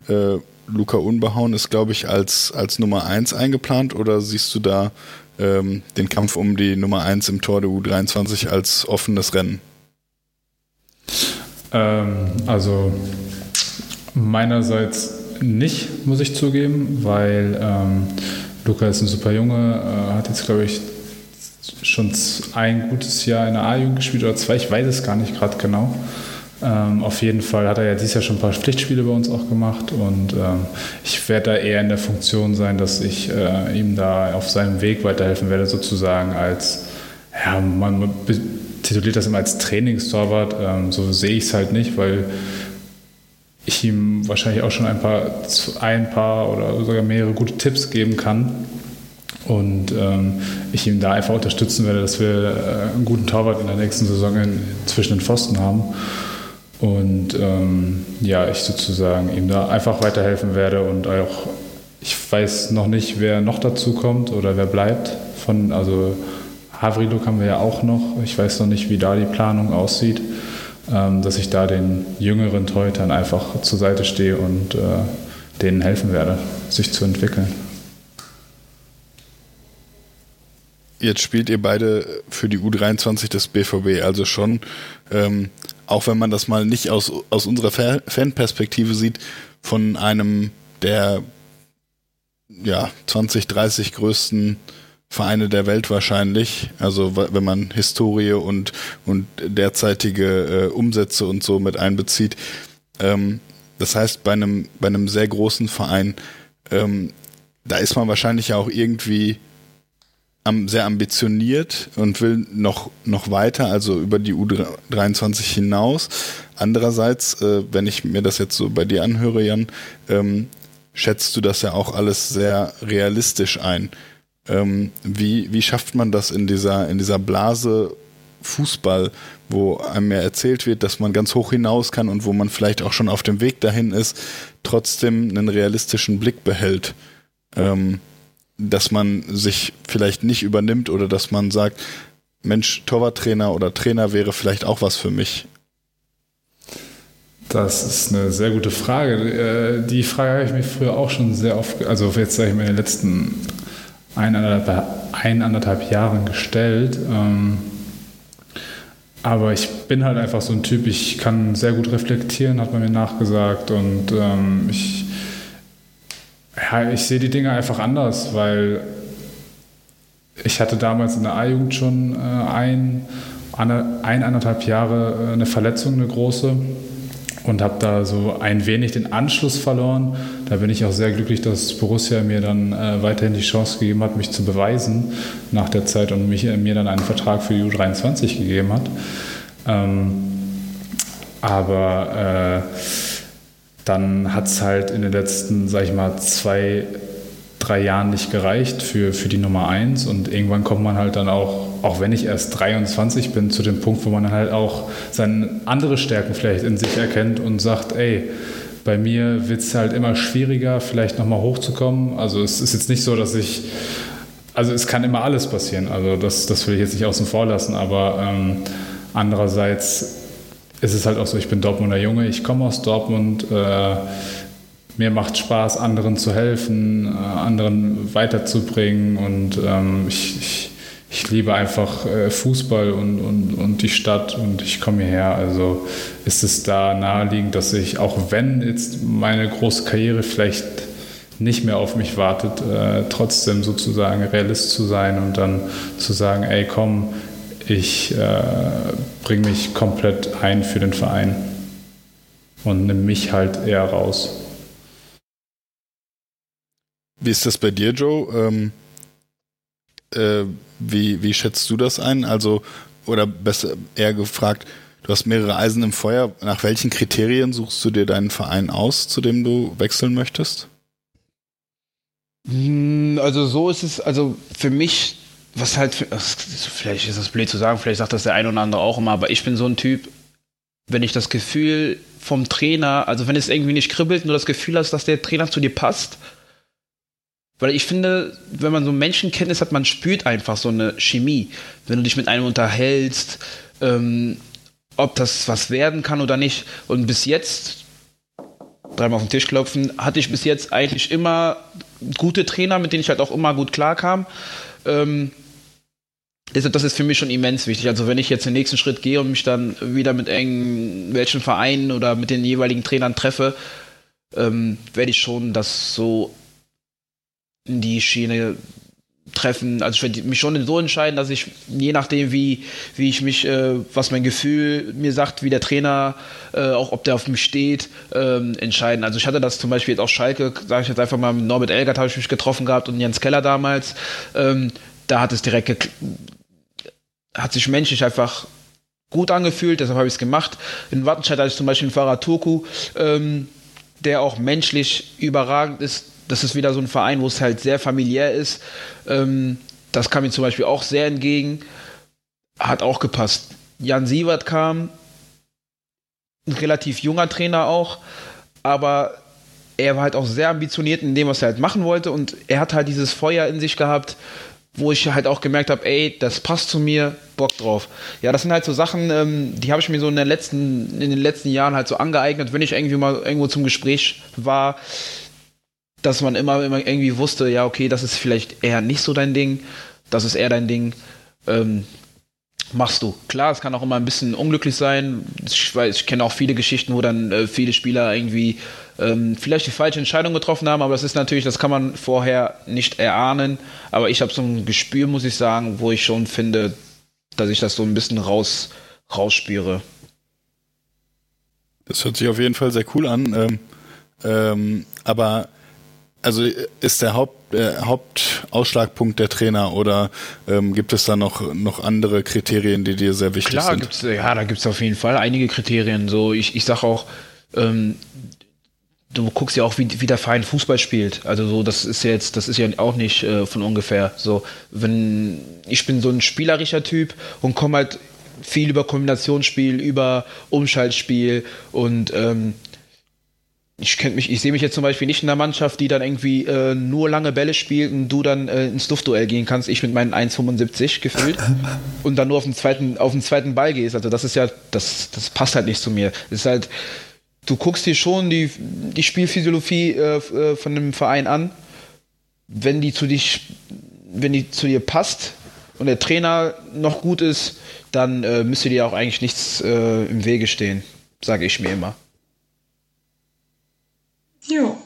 äh, Luca Unbehauen ist, glaube ich, als, als Nummer 1 eingeplant oder siehst du da ähm, den Kampf um die Nummer 1 im Tor der U23 als offenes Rennen? Ähm, also meinerseits nicht, muss ich zugeben, weil ähm, Luca ist ein super Junge, äh, hat jetzt, glaube ich, schon ein gutes Jahr in der A-Jugend gespielt oder zwei, ich weiß es gar nicht gerade genau. Ähm, auf jeden Fall hat er ja dieses Jahr schon ein paar Pflichtspiele bei uns auch gemacht und ähm, ich werde da eher in der Funktion sein, dass ich äh, ihm da auf seinem Weg weiterhelfen werde, sozusagen als, ja, man tituliert das immer als Trainingstorwart, ähm, so sehe ich es halt nicht, weil ich ihm wahrscheinlich auch schon ein paar, ein paar oder sogar mehrere gute Tipps geben kann. Und ähm, ich ihm da einfach unterstützen werde, dass wir äh, einen guten Torwart in der nächsten Saison in, zwischen den Pfosten haben. Und ähm, ja, ich sozusagen ihm da einfach weiterhelfen werde und auch, ich weiß noch nicht, wer noch dazu kommt oder wer bleibt. Von, also Havriluk haben wir ja auch noch. Ich weiß noch nicht, wie da die Planung aussieht, ähm, dass ich da den jüngeren Torhütern einfach zur Seite stehe und äh, denen helfen werde, sich zu entwickeln. Jetzt spielt ihr beide für die U23 des BVB, also schon ähm, auch wenn man das mal nicht aus, aus unserer Fanperspektive sieht, von einem der ja, 20, 30 größten Vereine der Welt wahrscheinlich. Also wenn man Historie und, und derzeitige äh, Umsätze und so mit einbezieht. Ähm, das heißt, bei einem, bei einem sehr großen Verein, ähm, da ist man wahrscheinlich auch irgendwie sehr ambitioniert und will noch, noch weiter, also über die U23 hinaus. Andererseits, äh, wenn ich mir das jetzt so bei dir anhöre, Jan, ähm, schätzt du das ja auch alles sehr realistisch ein. Ähm, wie, wie schafft man das in dieser, in dieser Blase Fußball, wo einem ja erzählt wird, dass man ganz hoch hinaus kann und wo man vielleicht auch schon auf dem Weg dahin ist, trotzdem einen realistischen Blick behält? Ähm, dass man sich vielleicht nicht übernimmt oder dass man sagt, Mensch, Torwarttrainer oder Trainer wäre vielleicht auch was für mich. Das ist eine sehr gute Frage. Äh, die Frage habe ich mir früher auch schon sehr oft, also jetzt sage ich mal in den letzten eineinhalb, eineinhalb Jahren gestellt. Ähm, aber ich bin halt einfach so ein Typ, ich kann sehr gut reflektieren, hat man mir nachgesagt. Und ähm, ich, ja, ich sehe die Dinge einfach anders, weil ich hatte damals in der A-Jugend schon äh, ein, eineinhalb Jahre äh, eine Verletzung, eine große und habe da so ein wenig den Anschluss verloren. Da bin ich auch sehr glücklich, dass Borussia mir dann äh, weiterhin die Chance gegeben hat, mich zu beweisen nach der Zeit und mich, äh, mir dann einen Vertrag für die U23 gegeben hat. Ähm, aber äh, dann hat es halt in den letzten, sag ich mal, zwei, drei Jahren nicht gereicht für, für die Nummer eins und irgendwann kommt man halt dann auch auch wenn ich erst 23 bin, zu dem Punkt, wo man halt auch seine andere Stärken vielleicht in sich erkennt und sagt, ey, bei mir wird es halt immer schwieriger, vielleicht nochmal hochzukommen. Also es ist jetzt nicht so, dass ich, also es kann immer alles passieren. Also das, das will ich jetzt nicht außen vor lassen, aber ähm, andererseits ist es halt auch so, ich bin Dortmunder Junge, ich komme aus Dortmund, äh, mir macht Spaß, anderen zu helfen, äh, anderen weiterzubringen und ähm, ich, ich ich liebe einfach äh, Fußball und, und, und die Stadt und ich komme hierher. Also ist es da naheliegend, dass ich, auch wenn jetzt meine große Karriere vielleicht nicht mehr auf mich wartet, äh, trotzdem sozusagen Realist zu sein und dann zu sagen, ey komm, ich äh, bringe mich komplett ein für den Verein und nehme mich halt eher raus. Wie ist das bei dir, Joe? Ähm, äh, wie, wie schätzt du das ein? Also, oder besser eher gefragt, du hast mehrere Eisen im Feuer. Nach welchen Kriterien suchst du dir deinen Verein aus, zu dem du wechseln möchtest? Hm, also so ist es, also für mich, was halt, vielleicht ist das blöd zu sagen, vielleicht sagt das der eine oder andere auch immer, aber ich bin so ein Typ, wenn ich das Gefühl vom Trainer, also wenn es irgendwie nicht kribbelt, nur das Gefühl hast, dass der Trainer zu dir passt, weil ich finde, wenn man so Menschenkenntnis hat, man spürt einfach so eine Chemie. Wenn du dich mit einem unterhältst, ähm, ob das was werden kann oder nicht. Und bis jetzt, dreimal auf den Tisch klopfen, hatte ich bis jetzt eigentlich immer gute Trainer, mit denen ich halt auch immer gut klarkam. Ähm, das ist für mich schon immens wichtig. Also wenn ich jetzt den nächsten Schritt gehe und mich dann wieder mit irgendwelchen Vereinen oder mit den jeweiligen Trainern treffe, ähm, werde ich schon das so in die Schiene treffen. Also ich werde mich schon so entscheiden, dass ich je nachdem, wie, wie ich mich, äh, was mein Gefühl mir sagt, wie der Trainer, äh, auch ob der auf mich steht, ähm, entscheiden. Also ich hatte das zum Beispiel jetzt auch Schalke, sage ich jetzt einfach mal, mit Norbert Elgert habe ich mich getroffen gehabt und Jens Keller damals. Ähm, da hat es direkt, hat sich menschlich einfach gut angefühlt, deshalb habe ich es gemacht. In Wattenscheid hatte ich zum Beispiel einen Fahrer Turku, ähm, der auch menschlich überragend ist, das ist wieder so ein Verein, wo es halt sehr familiär ist. Ähm, das kam mir zum Beispiel auch sehr entgegen. Hat auch gepasst. Jan Sievert kam, ein relativ junger Trainer auch, aber er war halt auch sehr ambitioniert in dem, was er halt machen wollte und er hat halt dieses Feuer in sich gehabt, wo ich halt auch gemerkt habe, ey, das passt zu mir, Bock drauf. Ja, das sind halt so Sachen, ähm, die habe ich mir so in, den letzten, in den letzten Jahren halt so angeeignet, wenn ich irgendwie mal irgendwo zum Gespräch war, dass man immer, immer irgendwie wusste, ja, okay, das ist vielleicht eher nicht so dein Ding, das ist eher dein Ding. Ähm, machst du. Klar, es kann auch immer ein bisschen unglücklich sein. Ich, weiß, ich kenne auch viele Geschichten, wo dann äh, viele Spieler irgendwie ähm, vielleicht die falsche Entscheidung getroffen haben, aber das ist natürlich, das kann man vorher nicht erahnen. Aber ich habe so ein Gespür, muss ich sagen, wo ich schon finde, dass ich das so ein bisschen raus, rausspüre. Das hört sich auf jeden Fall sehr cool an. Ähm, ähm, aber also ist der Haupt, äh, Hauptausschlagpunkt der Trainer oder ähm, gibt es da noch, noch andere Kriterien, die dir sehr wichtig Klar, sind? Gibt's, ja, da gibt es auf jeden Fall einige Kriterien. So, ich, ich sage auch, ähm, du guckst ja auch, wie, wie der Verein Fußball spielt. Also so, das ist jetzt, das ist ja auch nicht äh, von ungefähr. So, wenn ich bin so ein spielerischer Typ und komme halt viel über Kombinationsspiel, über Umschaltspiel und ähm, ich kennt mich, ich sehe mich jetzt zum Beispiel nicht in der Mannschaft, die dann irgendwie äh, nur lange Bälle spielt und du dann äh, ins Luftduell gehen kannst, ich mit meinen 1,75 gefühlt [laughs] und dann nur auf den zweiten, auf den zweiten Ball gehst. Also das ist ja, das, das passt halt nicht zu mir. Das ist halt, du guckst dir schon die, die Spielphysiologie äh, äh, von dem Verein an. Wenn die zu dich, wenn die zu dir passt und der Trainer noch gut ist, dann äh, müsste dir auch eigentlich nichts äh, im Wege stehen, sage ich mir immer. Jo.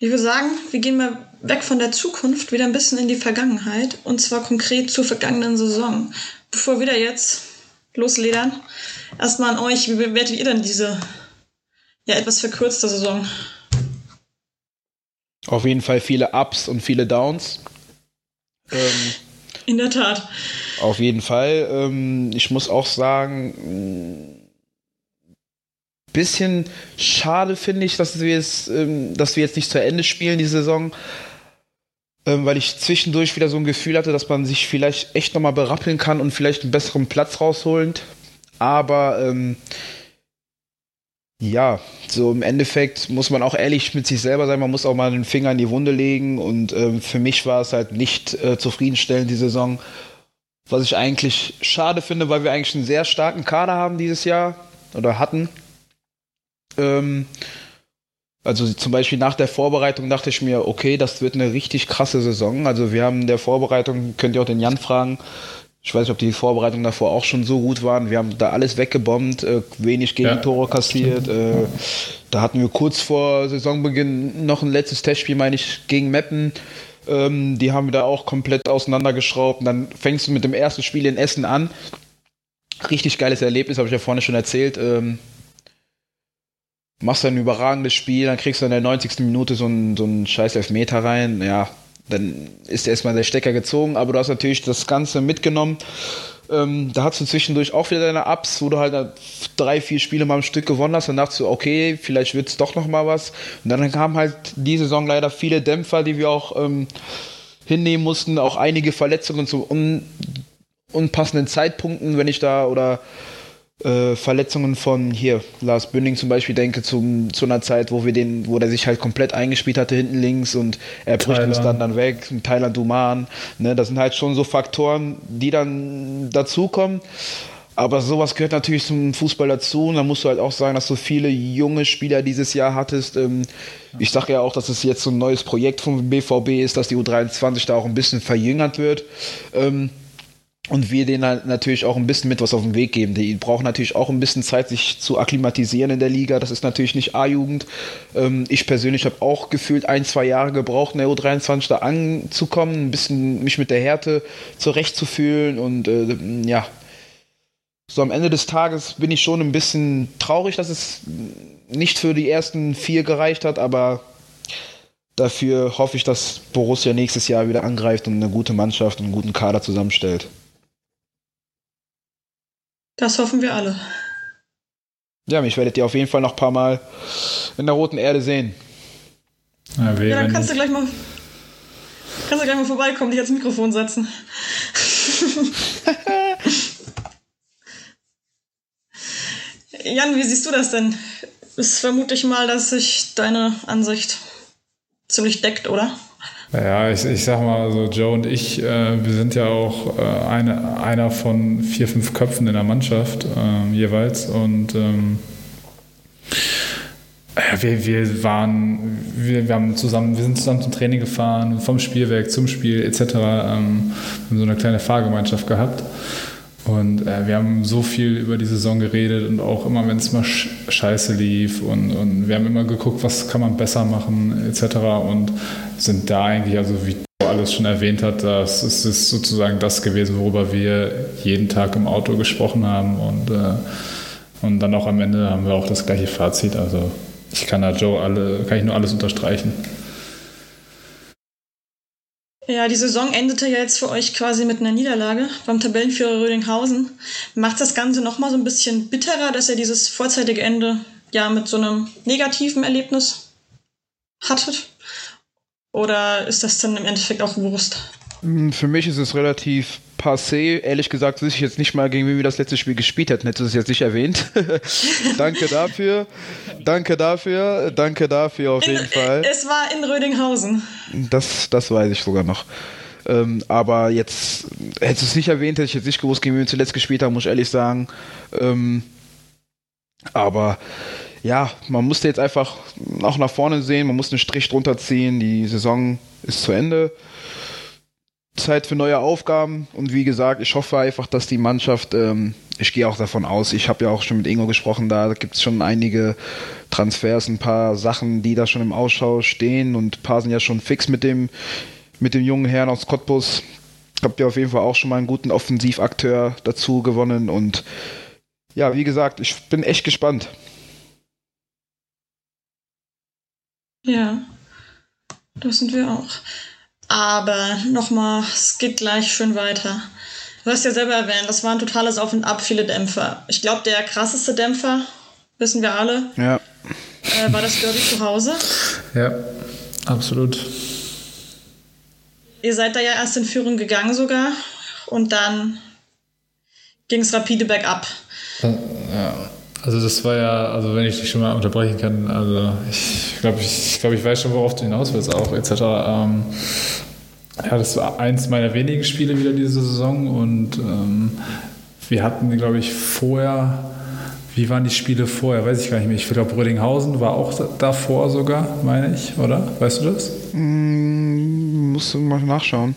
Ich würde sagen, wir gehen mal weg von der Zukunft, wieder ein bisschen in die Vergangenheit. Und zwar konkret zur vergangenen Saison. Bevor wir da jetzt losledern, erstmal an euch, wie bewertet ihr denn diese ja etwas verkürzte Saison? Auf jeden Fall viele Ups und viele Downs. Ähm, in der Tat. Auf jeden Fall. Ähm, ich muss auch sagen, bisschen schade finde ich, dass wir, es, ähm, dass wir jetzt nicht zu Ende spielen, die Saison. Ähm, weil ich zwischendurch wieder so ein Gefühl hatte, dass man sich vielleicht echt nochmal berappeln kann und vielleicht einen besseren Platz rausholen. Aber ähm, ja, so im Endeffekt muss man auch ehrlich mit sich selber sein. Man muss auch mal den Finger in die Wunde legen. Und ähm, für mich war es halt nicht äh, zufriedenstellend, die Saison. Was ich eigentlich schade finde, weil wir eigentlich einen sehr starken Kader haben dieses Jahr oder hatten. Ähm, also zum Beispiel nach der Vorbereitung dachte ich mir, okay, das wird eine richtig krasse Saison. Also wir haben in der Vorbereitung, könnt ihr auch den Jan fragen, ich weiß nicht, ob die Vorbereitungen davor auch schon so gut waren. Wir haben da alles weggebombt, äh, wenig Gegentore ja, kassiert. Äh, da hatten wir kurz vor Saisonbeginn noch ein letztes Testspiel, meine ich, gegen Meppen. Ähm, die haben wir da auch komplett auseinandergeschraubt. Und dann fängst du mit dem ersten Spiel in Essen an. Richtig geiles Erlebnis, habe ich ja vorne schon erzählt. Ähm, machst ein überragendes Spiel, dann kriegst du in der 90. Minute so einen, so einen scheiß Elfmeter rein. Ja, dann ist erstmal der Stecker gezogen, aber du hast natürlich das Ganze mitgenommen. Ähm, da hast du zwischendurch auch wieder deine Ups, wo du halt drei, vier Spiele mal am Stück gewonnen hast. Dann dachtest du, okay, vielleicht wird es doch noch mal was. Und dann kamen halt die Saison leider viele Dämpfer, die wir auch ähm, hinnehmen mussten. Auch einige Verletzungen zu un unpassenden Zeitpunkten, wenn ich da oder äh, Verletzungen von hier, Lars Bünding zum Beispiel, denke zum, zu einer Zeit, wo wir den, wo der sich halt komplett eingespielt hatte hinten links und er bricht uns dann dann weg, Thailand Duman, ne, das sind halt schon so Faktoren, die dann dazukommen. Aber sowas gehört natürlich zum Fußball dazu. Und dann musst du halt auch sagen, dass du viele junge Spieler dieses Jahr hattest. Ähm, ich sage ja auch, dass es jetzt so ein neues Projekt vom BVB ist, dass die U23 da auch ein bisschen verjüngert wird. Und wir denen natürlich auch ein bisschen mit was auf den Weg geben. Die brauchen natürlich auch ein bisschen Zeit, sich zu akklimatisieren in der Liga. Das ist natürlich nicht A-Jugend. Ähm, ich persönlich habe auch gefühlt ein, zwei Jahre gebraucht, in der U23 da anzukommen, ein bisschen mich mit der Härte zurechtzufühlen und äh, ja. So am Ende des Tages bin ich schon ein bisschen traurig, dass es nicht für die ersten vier gereicht hat, aber dafür hoffe ich, dass Borussia nächstes Jahr wieder angreift und eine gute Mannschaft und einen guten Kader zusammenstellt. Das hoffen wir alle. Ja, mich werdet ihr auf jeden Fall noch ein paar Mal in der roten Erde sehen. Ja, ja dann kannst du gleich mal kannst du gleich mal vorbeikommen, dich ans Mikrofon setzen. [laughs] Jan, wie siehst du das denn? Ist vermute ich mal, dass sich deine Ansicht ziemlich deckt, oder? Ja, ich, ich sag mal, also Joe und ich, äh, wir sind ja auch äh, eine, einer von vier, fünf Köpfen in der Mannschaft äh, jeweils und ähm, wir, wir waren, wir, wir haben zusammen, wir sind zusammen zum Training gefahren, vom Spielwerk zum Spiel etc. Ähm, wir haben so eine kleine Fahrgemeinschaft gehabt. Und äh, wir haben so viel über die Saison geredet und auch immer, wenn es mal scheiße lief und, und wir haben immer geguckt, was kann man besser machen etc. und sind da eigentlich, also wie alles schon erwähnt hat, das ist, ist sozusagen das gewesen, worüber wir jeden Tag im Auto gesprochen haben und, äh, und dann auch am Ende haben wir auch das gleiche Fazit. Also ich kann da Joe alle, kann ich nur alles unterstreichen. Ja, die Saison endete ja jetzt für euch quasi mit einer Niederlage beim Tabellenführer Rödinghausen. Macht das Ganze nochmal so ein bisschen bitterer, dass ihr dieses vorzeitige Ende ja mit so einem negativen Erlebnis hattet? Oder ist das dann im Endeffekt auch Wurst? Hm, für mich ist es relativ passé. Ehrlich gesagt wüsste ich jetzt nicht mal, gegen wen wir das letzte Spiel gespielt hätten. Hättest du es jetzt nicht erwähnt. [laughs] danke dafür. Danke dafür. Danke dafür auf in, jeden Fall. Es war in Rödinghausen. Das, das weiß ich sogar noch. Ähm, aber jetzt hättest du es nicht erwähnt, hätte ich jetzt nicht gewusst, gegen wen wir zuletzt gespielt haben, muss ich ehrlich sagen. Ähm, aber ja, man musste jetzt einfach auch nach vorne sehen, man muss einen Strich drunter ziehen, die Saison ist zu Ende. Zeit für neue Aufgaben und wie gesagt, ich hoffe einfach, dass die Mannschaft, ähm, ich gehe auch davon aus, ich habe ja auch schon mit Ingo gesprochen, da gibt es schon einige Transfers, ein paar Sachen, die da schon im Ausschau stehen und ein paar sind ja schon fix mit dem, mit dem jungen Herrn aus Cottbus. Habt ihr auf jeden Fall auch schon mal einen guten Offensivakteur dazu gewonnen und ja, wie gesagt, ich bin echt gespannt. Ja, das sind wir auch. Aber nochmal, es geht gleich schön weiter. Du hast ja selber erwähnt, das war ein totales Auf und Ab, viele Dämpfer. Ich glaube, der krasseste Dämpfer, wissen wir alle, ja. äh, war das Derby zu Hause. Ja, absolut. Ihr seid da ja erst in Führung gegangen sogar und dann ging es rapide bergab. Ja, also das war ja, also wenn ich dich schon mal unterbrechen kann, also ich glaube, ich, glaub, ich weiß schon, worauf du hinaus willst auch, etc. Ähm, ja, das war eins meiner wenigen Spiele wieder diese Saison und ähm, wir hatten, glaube ich, vorher, wie waren die Spiele vorher? Weiß ich gar nicht mehr. Ich glaube, Rödinghausen war auch davor sogar, meine ich, oder? Weißt du das? Mm, musst du mal nachschauen.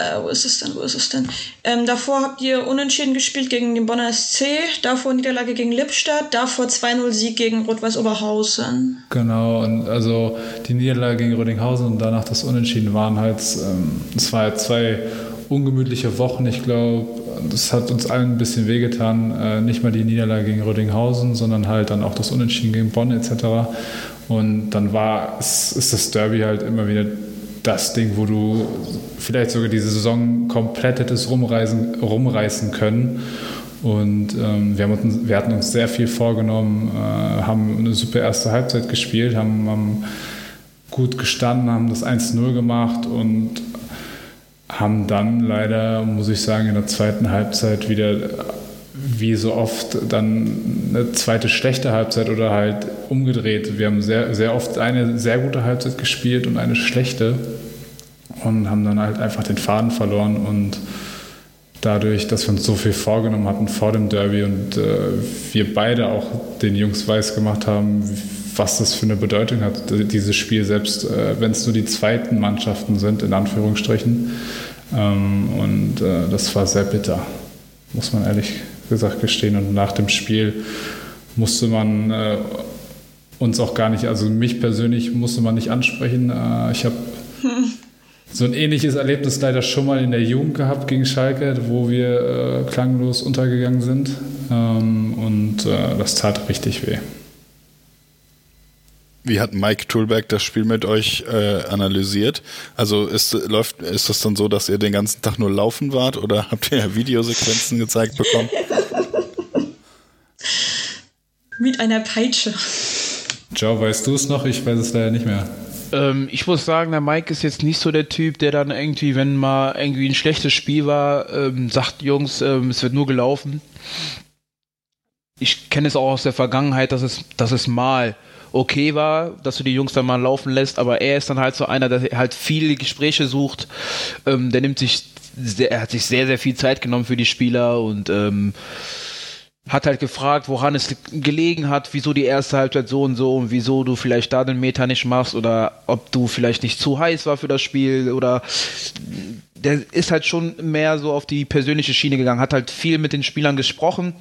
Äh, wo ist es denn? Wo ist es denn? Ähm, davor habt ihr unentschieden gespielt gegen den Bonner SC, davor Niederlage gegen Lippstadt, davor 2-0 Sieg gegen Rot-Weiß Oberhausen. Genau, und also die Niederlage gegen Rödinghausen und danach das Unentschieden waren halt, ähm, es war halt zwei ungemütliche Wochen. Ich glaube, das hat uns allen ein bisschen wehgetan. Äh, nicht mal die Niederlage gegen Rödinghausen, sondern halt dann auch das Unentschieden gegen Bonn etc. Und dann war, ist, ist das Derby halt immer wieder das Ding, wo du vielleicht sogar diese Saison komplett hättest rumreisen, rumreißen können. Und ähm, wir, uns, wir hatten uns sehr viel vorgenommen, äh, haben eine super erste Halbzeit gespielt, haben, haben gut gestanden, haben das 1-0 gemacht und haben dann leider, muss ich sagen, in der zweiten Halbzeit wieder wie so oft dann eine zweite schlechte Halbzeit oder halt umgedreht. Wir haben sehr, sehr oft eine sehr gute Halbzeit gespielt und eine schlechte und haben dann halt einfach den Faden verloren und dadurch, dass wir uns so viel vorgenommen hatten vor dem Derby und äh, wir beide auch den Jungs weiß gemacht haben, was das für eine Bedeutung hat, dieses Spiel, selbst äh, wenn es nur die zweiten Mannschaften sind, in Anführungsstrichen. Ähm, und äh, das war sehr bitter, muss man ehrlich gesagt gestehen. Und nach dem Spiel musste man äh, uns auch gar nicht, also mich persönlich musste man nicht ansprechen. Äh, ich habe hm [laughs] so ein ähnliches Erlebnis leider schon mal in der Jugend gehabt gegen Schalke, wo wir äh, klanglos untergegangen sind. Ähm, und äh, das tat richtig weh. Wie hat Mike Tulberg das Spiel mit euch äh, analysiert? Also ist, läuft, ist das dann so, dass ihr den ganzen Tag nur laufen wart oder habt ihr [laughs] Videosequenzen gezeigt bekommen? Mit einer Peitsche. Joe, weißt du es noch? Ich weiß es leider nicht mehr. Ähm, ich muss sagen, der Mike ist jetzt nicht so der Typ, der dann irgendwie, wenn mal irgendwie ein schlechtes Spiel war, ähm, sagt, Jungs, ähm, es wird nur gelaufen. Ich kenne es auch aus der Vergangenheit, dass es, dass es mal okay war, dass du die Jungs dann mal laufen lässt, aber er ist dann halt so einer, der halt viele Gespräche sucht. Ähm, der nimmt sich, sehr, er hat sich sehr, sehr viel Zeit genommen für die Spieler und ähm, hat halt gefragt, woran es gelegen hat, wieso die erste Halbzeit so und so und wieso du vielleicht da den Meter nicht machst oder ob du vielleicht nicht zu heiß war für das Spiel oder der ist halt schon mehr so auf die persönliche Schiene gegangen, hat halt viel mit den Spielern gesprochen.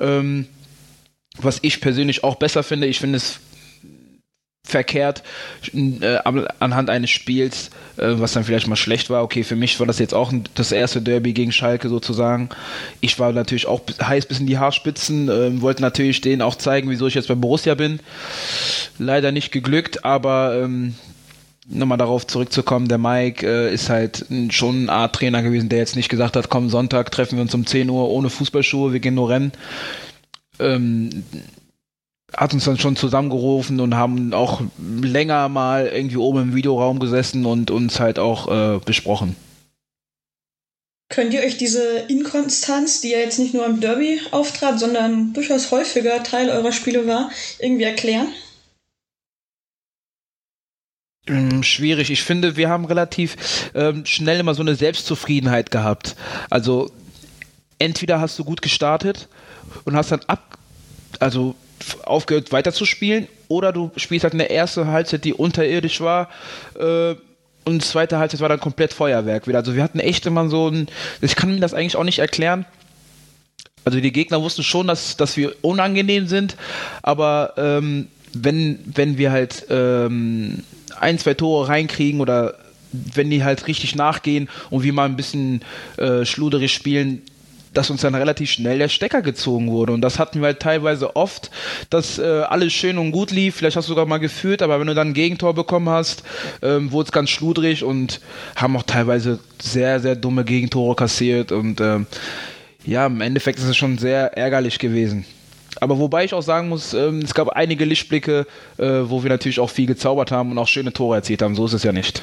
Ähm, was ich persönlich auch besser finde. Ich finde es verkehrt äh, anhand eines Spiels, äh, was dann vielleicht mal schlecht war. Okay, für mich war das jetzt auch das erste Derby gegen Schalke sozusagen. Ich war natürlich auch heiß bis in die Haarspitzen, äh, wollte natürlich denen auch zeigen, wieso ich jetzt bei Borussia bin. Leider nicht geglückt, aber ähm, nochmal darauf zurückzukommen, der Mike äh, ist halt schon eine Art Trainer gewesen, der jetzt nicht gesagt hat, komm, Sonntag treffen wir uns um 10 Uhr ohne Fußballschuhe, wir gehen nur rennen. Ähm, hat uns dann schon zusammengerufen und haben auch länger mal irgendwie oben im Videoraum gesessen und uns halt auch äh, besprochen. Könnt ihr euch diese Inkonstanz, die ja jetzt nicht nur im Derby auftrat, sondern durchaus häufiger Teil eurer Spiele war, irgendwie erklären? Ähm, schwierig. Ich finde, wir haben relativ ähm, schnell immer so eine Selbstzufriedenheit gehabt. Also entweder hast du gut gestartet und hast dann ab, also aufgehört weiterzuspielen, oder du spielst halt eine erste Halbzeit, die unterirdisch war. Äh, und zweite Halbzeit war dann komplett Feuerwerk wieder. Also wir hatten echt immer so ein, ich kann mir das eigentlich auch nicht erklären. Also die Gegner wussten schon, dass, dass wir unangenehm sind, aber ähm, wenn, wenn wir halt ähm, ein, zwei Tore reinkriegen oder wenn die halt richtig nachgehen und wir mal ein bisschen äh, schluderig spielen, dass uns dann relativ schnell der Stecker gezogen wurde. Und das hatten wir halt teilweise oft, dass äh, alles schön und gut lief. Vielleicht hast du sogar mal geführt, aber wenn du dann ein Gegentor bekommen hast, ähm, wurde es ganz schludrig und haben auch teilweise sehr, sehr dumme Gegentore kassiert. Und ähm, ja, im Endeffekt ist es schon sehr ärgerlich gewesen. Aber wobei ich auch sagen muss, ähm, es gab einige Lichtblicke, äh, wo wir natürlich auch viel gezaubert haben und auch schöne Tore erzielt haben. So ist es ja nicht.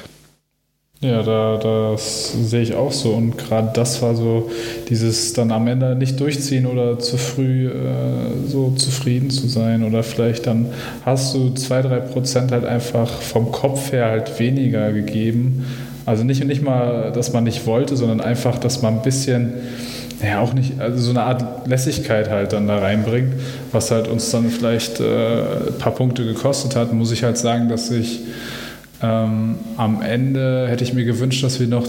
Ja, da, das sehe ich auch so. Und gerade das war so dieses dann am Ende nicht durchziehen oder zu früh äh, so zufrieden zu sein. Oder vielleicht dann hast du zwei, drei Prozent halt einfach vom Kopf her halt weniger gegeben. Also nicht, nicht mal, dass man nicht wollte, sondern einfach, dass man ein bisschen ja auch nicht, also so eine Art Lässigkeit halt dann da reinbringt, was halt uns dann vielleicht äh, ein paar Punkte gekostet hat, muss ich halt sagen, dass ich ähm, am Ende hätte ich mir gewünscht, dass wir noch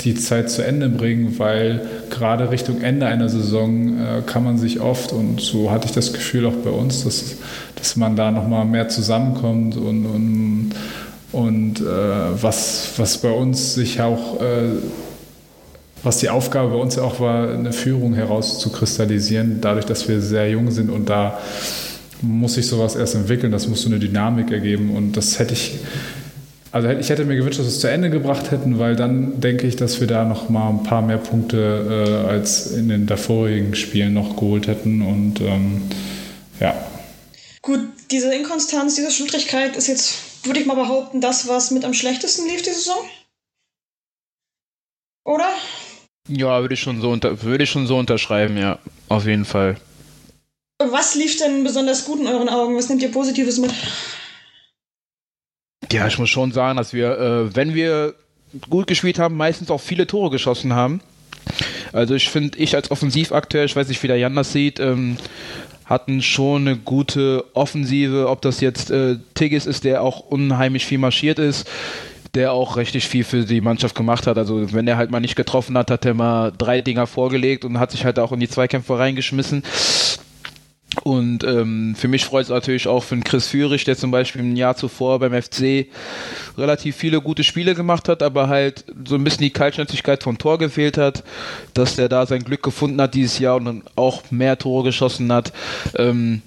die Zeit zu Ende bringen, weil gerade Richtung Ende einer Saison äh, kann man sich oft, und so hatte ich das Gefühl auch bei uns, dass, dass man da nochmal mehr zusammenkommt und, und, und äh, was, was bei uns sich auch äh, was die Aufgabe bei uns auch war, eine Führung herauszukristallisieren, dadurch, dass wir sehr jung sind und da muss sich sowas erst entwickeln, das muss so eine Dynamik ergeben und das hätte ich, also ich hätte mir gewünscht, dass wir es zu Ende gebracht hätten, weil dann denke ich, dass wir da noch mal ein paar mehr Punkte äh, als in den davorigen Spielen noch geholt hätten und ähm, ja. Gut, diese Inkonstanz, diese Schludrigkeit ist jetzt, würde ich mal behaupten, das, was mit am schlechtesten lief die Saison? Oder? Ja, würde ich schon so unter, würde ich schon so unterschreiben, ja, auf jeden Fall. Was lief denn besonders gut in euren Augen? Was nehmt ihr Positives mit? Ja, ich muss schon sagen, dass wir, äh, wenn wir gut gespielt haben, meistens auch viele Tore geschossen haben. Also ich finde, ich als Offensivakteur, ich weiß nicht, wie der Jan das sieht, ähm, hatten schon eine gute Offensive, ob das jetzt äh, Tigges ist, der auch unheimlich viel marschiert ist der auch richtig viel für die Mannschaft gemacht hat. Also wenn er halt mal nicht getroffen hat, hat er mal drei Dinger vorgelegt und hat sich halt auch in die Zweikämpfe reingeschmissen. Und ähm, für mich freut es natürlich auch für den Chris Führig, der zum Beispiel im Jahr zuvor beim FC relativ viele gute Spiele gemacht hat, aber halt so ein bisschen die Kaltschnätzigkeit vom Tor gefehlt hat, dass der da sein Glück gefunden hat dieses Jahr und dann auch mehr Tore geschossen hat. Ähm,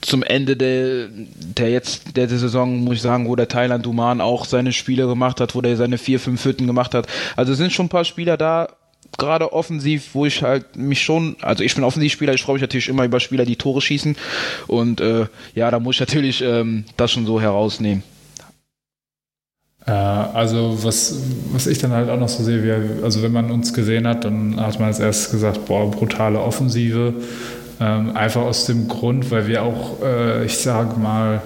zum Ende der, der jetzt der, der Saison, muss ich sagen, wo der Thailand Duman auch seine Spiele gemacht hat, wo der seine vier, fünf Hütten gemacht hat. Also sind schon ein paar Spieler da, gerade offensiv, wo ich halt mich schon, also ich bin Offensivspieler, ich freue mich natürlich immer über Spieler, die Tore schießen. Und äh, ja, da muss ich natürlich ähm, das schon so herausnehmen. Äh, also was, was ich dann halt auch noch so sehe, wie, also wenn man uns gesehen hat, dann hat man als erstes gesagt, boah, brutale Offensive. Ähm, einfach aus dem Grund, weil wir auch, äh, ich sage mal,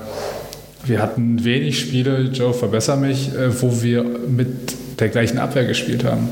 wir hatten wenig Spiele, Joe, verbessere mich, äh, wo wir mit der gleichen Abwehr gespielt haben.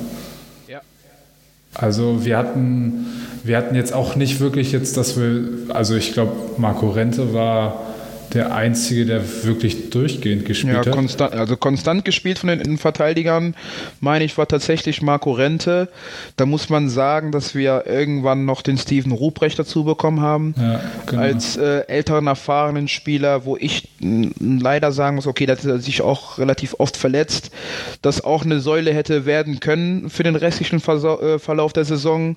Also wir hatten, wir hatten jetzt auch nicht wirklich jetzt, dass wir, also ich glaube, Marco Rente war der Einzige, der wirklich durchgehend gespielt ja, hat. Konstant, also konstant gespielt von den Innenverteidigern, meine ich, war tatsächlich Marco Rente. Da muss man sagen, dass wir irgendwann noch den Steven Ruprecht dazu bekommen haben. Ja, genau. Als äh, älteren, erfahrenen Spieler, wo ich leider sagen muss, okay, der hat sich auch relativ oft verletzt, das auch eine Säule hätte werden können für den restlichen Versa äh, Verlauf der Saison.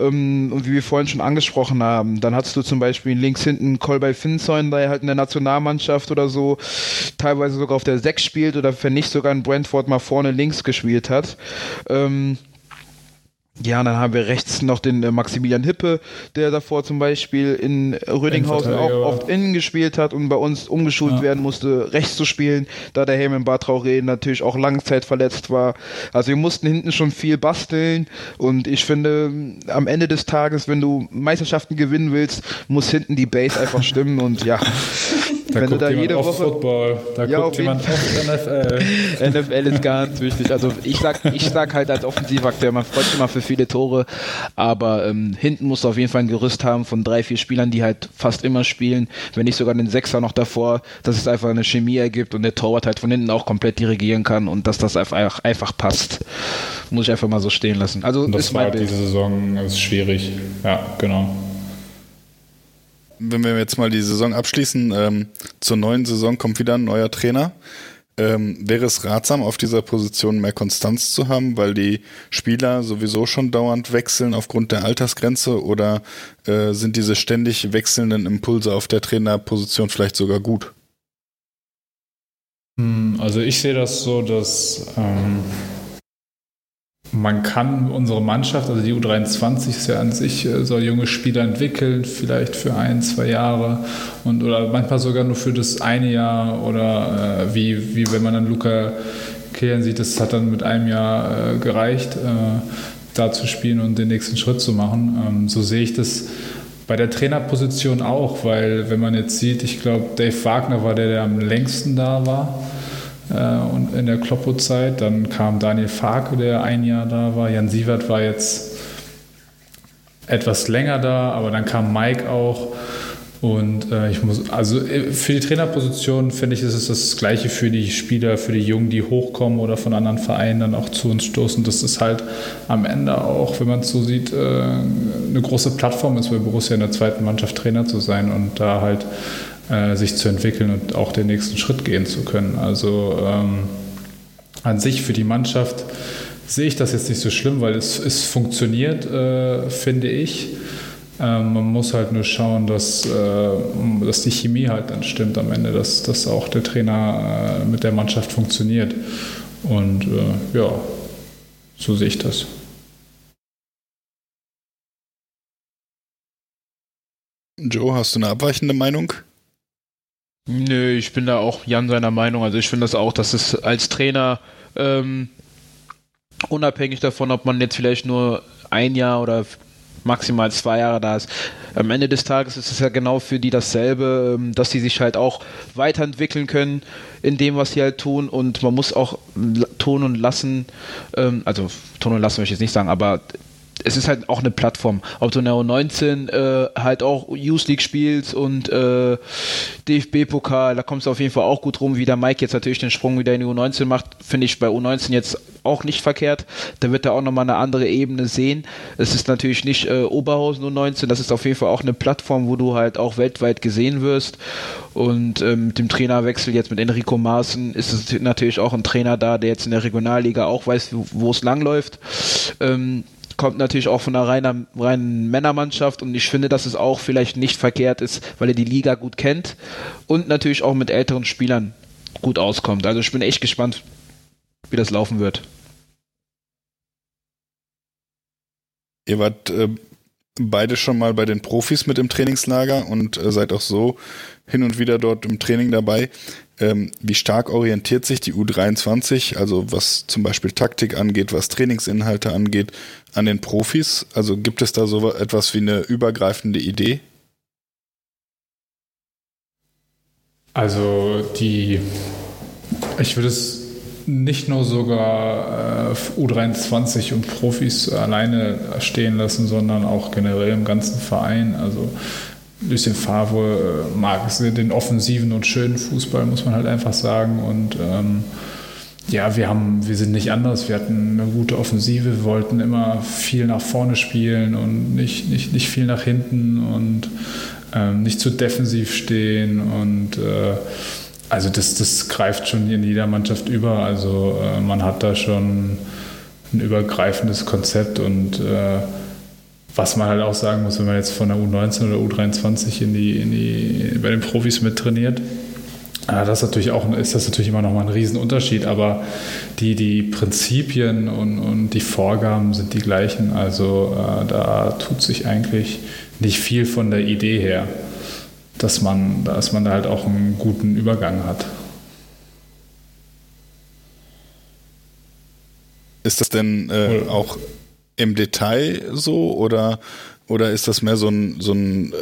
Ähm, und wie wir vorhin schon angesprochen haben, dann hattest du zum Beispiel links hinten Kolbei Finzoin, der halt in der Nationalmannschaft oder so teilweise sogar auf der 6 spielt oder wenn nicht sogar in Brentford mal vorne links gespielt hat. Ähm, ja, und dann haben wir rechts noch den äh, Maximilian Hippe, der davor zum Beispiel in Rödinghausen auch oft innen gespielt hat und bei uns umgeschult ja. werden musste, rechts zu spielen, da der Helm im Traoré natürlich auch Langzeit verletzt war. Also wir mussten hinten schon viel basteln und ich finde, am Ende des Tages, wenn du Meisterschaften gewinnen willst, muss hinten die Base einfach stimmen und ja. [laughs] Da wenn du da jede Woche Football, da ja, guckt jemand auf NFL. NFL ist ganz wichtig. Also ich sag, ich sag halt als Offensivakteur, man freut sich immer für viele Tore, aber ähm, hinten musst du auf jeden Fall ein Gerüst haben von drei, vier Spielern, die halt fast immer spielen, wenn nicht sogar den Sechser noch davor, dass es einfach eine Chemie ergibt und der Torwart halt von hinten auch komplett dirigieren kann und dass das einfach, einfach passt. Muss ich einfach mal so stehen lassen. Also und das ist war diese Saison ist schwierig. Ja, genau wenn wir jetzt mal die Saison abschließen, ähm, zur neuen Saison kommt wieder ein neuer Trainer. Ähm, wäre es ratsam, auf dieser Position mehr Konstanz zu haben, weil die Spieler sowieso schon dauernd wechseln aufgrund der Altersgrenze oder äh, sind diese ständig wechselnden Impulse auf der Trainerposition vielleicht sogar gut? Hm, also ich sehe das so, dass ähm, man kann unsere Mannschaft, also die U23 ist ja an sich, äh, soll junge Spieler entwickeln, vielleicht für ein, zwei Jahre und oder manchmal sogar nur für das eine Jahr oder äh, wie, wie wenn man dann Luca Kilian sieht, das hat dann mit einem Jahr äh, gereicht, äh, da zu spielen und den nächsten Schritt zu machen. Ähm, so sehe ich das bei der Trainerposition auch, weil wenn man jetzt sieht, ich glaube, Dave Wagner war der, der am längsten da war und in der Kloppo-Zeit. Dann kam Daniel Farke, der ein Jahr da war. Jan Sievert war jetzt etwas länger da, aber dann kam Mike auch. Und äh, ich muss, also äh, für die Trainerposition finde ich, ist es das Gleiche für die Spieler, für die Jungen, die hochkommen oder von anderen Vereinen dann auch zu uns stoßen. Das ist halt am Ende auch, wenn man es so sieht, äh, eine große Plattform ist bei Borussia in der zweiten Mannschaft Trainer zu sein und da halt äh, sich zu entwickeln und auch den nächsten Schritt gehen zu können. Also ähm, an sich für die Mannschaft sehe ich das jetzt nicht so schlimm, weil es, es funktioniert, äh, finde ich. Ähm, man muss halt nur schauen, dass, äh, dass die Chemie halt dann stimmt am Ende, dass, dass auch der Trainer äh, mit der Mannschaft funktioniert. Und äh, ja, so sehe ich das. Joe, hast du eine abweichende Meinung? Nö, ich bin da auch Jan seiner Meinung. Also ich finde das auch, dass es als Trainer ähm, unabhängig davon, ob man jetzt vielleicht nur ein Jahr oder maximal zwei Jahre da ist. Am Ende des Tages ist es ja genau für die dasselbe, ähm, dass sie sich halt auch weiterentwickeln können in dem, was sie halt tun und man muss auch tun und lassen, ähm, also tun und lassen möchte ich jetzt nicht sagen, aber es ist halt auch eine Plattform. Ob du in der U19 äh, halt auch Youth League spielst und äh, DFB-Pokal, da kommst du auf jeden Fall auch gut rum, wie der Mike jetzt natürlich den Sprung wieder in die U19 macht, finde ich bei U19 jetzt auch nicht verkehrt. Da wird er auch nochmal eine andere Ebene sehen. Es ist natürlich nicht äh, Oberhausen U19, das ist auf jeden Fall auch eine Plattform, wo du halt auch weltweit gesehen wirst. Und ähm, mit dem Trainerwechsel jetzt mit Enrico Maaßen ist es natürlich auch ein Trainer da, der jetzt in der Regionalliga auch weiß, wo es langläuft. Ähm, kommt natürlich auch von einer reinen, reinen Männermannschaft und ich finde, dass es auch vielleicht nicht verkehrt ist, weil er die Liga gut kennt und natürlich auch mit älteren Spielern gut auskommt. Also ich bin echt gespannt, wie das laufen wird. Ihr wart äh, beide schon mal bei den Profis mit im Trainingslager und äh, seid auch so hin und wieder dort im Training dabei. Ähm, wie stark orientiert sich die U23, also was zum Beispiel Taktik angeht, was Trainingsinhalte angeht, an den Profis? Also gibt es da so etwas wie eine übergreifende Idee? Also die, ich würde es nicht nur sogar äh, U23 und Profis alleine stehen lassen, sondern auch generell im ganzen Verein. Also Lucien Favre äh, mag den offensiven und schönen Fußball, muss man halt einfach sagen. Und ähm, ja, wir haben, wir sind nicht anders. Wir hatten eine gute Offensive, wollten immer viel nach vorne spielen und nicht, nicht, nicht viel nach hinten und ähm, nicht zu defensiv stehen. Und äh, also das, das greift schon in jeder Mannschaft über. Also äh, man hat da schon ein übergreifendes Konzept und äh, was man halt auch sagen muss, wenn man jetzt von der U19 oder U23 in die, in die, bei den Profis mittrainiert, ja, das ist natürlich auch ist das natürlich immer noch mal ein Riesenunterschied, aber die, die Prinzipien und, und die Vorgaben sind die gleichen. Also äh, da tut sich eigentlich nicht viel von der Idee her, dass man, dass man da halt auch einen guten Übergang hat. Ist das denn äh, auch im Detail so oder, oder ist das mehr so ein, so ein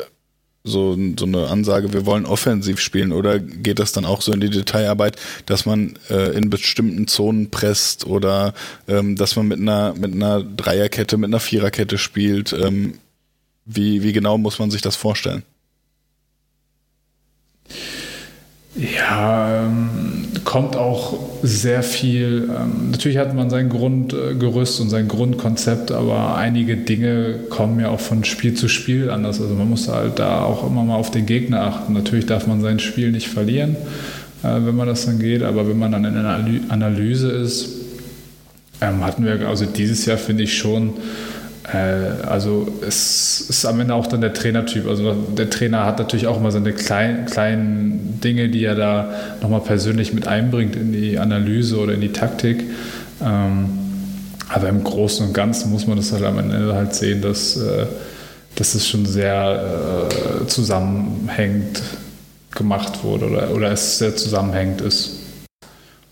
so, so eine Ansage, wir wollen offensiv spielen oder geht das dann auch so in die Detailarbeit, dass man äh, in bestimmten Zonen presst oder ähm, dass man mit einer mit einer Dreierkette, mit einer Viererkette spielt? Ähm, wie, wie genau muss man sich das vorstellen? Ja, ähm, kommt auch sehr viel. Ähm, natürlich hat man sein Grundgerüst und sein Grundkonzept, aber einige Dinge kommen ja auch von Spiel zu Spiel anders. Also man muss halt da auch immer mal auf den Gegner achten. Natürlich darf man sein Spiel nicht verlieren, äh, wenn man das dann geht, aber wenn man dann in einer Analyse ist, ähm, hatten wir also dieses Jahr finde ich schon also es ist am Ende auch dann der Trainertyp. Also der Trainer hat natürlich auch immer seine kleinen, kleinen Dinge, die er da nochmal persönlich mit einbringt in die Analyse oder in die Taktik. Ähm, aber im Großen und Ganzen muss man das halt am Ende halt sehen, dass, äh, dass es schon sehr äh, zusammenhängend gemacht wurde oder, oder es sehr zusammenhängend ist.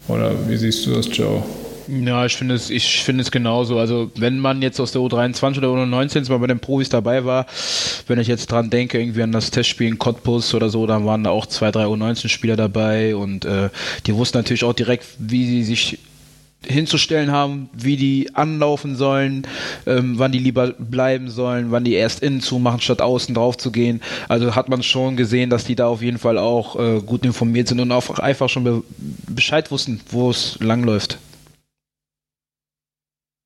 Oder wie siehst du das, Joe? Ja, ich finde es, ich es genauso. Also wenn man jetzt aus der U23 oder U19 mal bei den Profis dabei war, wenn ich jetzt dran denke, irgendwie an das Testspiel in Cottbus oder so, dann waren da auch zwei, drei U19-Spieler dabei und äh, die wussten natürlich auch direkt, wie sie sich hinzustellen haben, wie die anlaufen sollen, ähm, wann die lieber bleiben sollen, wann die erst innen zumachen, statt außen drauf zu gehen. Also hat man schon gesehen, dass die da auf jeden Fall auch äh, gut informiert sind und auch einfach schon be Bescheid wussten, wo es langläuft.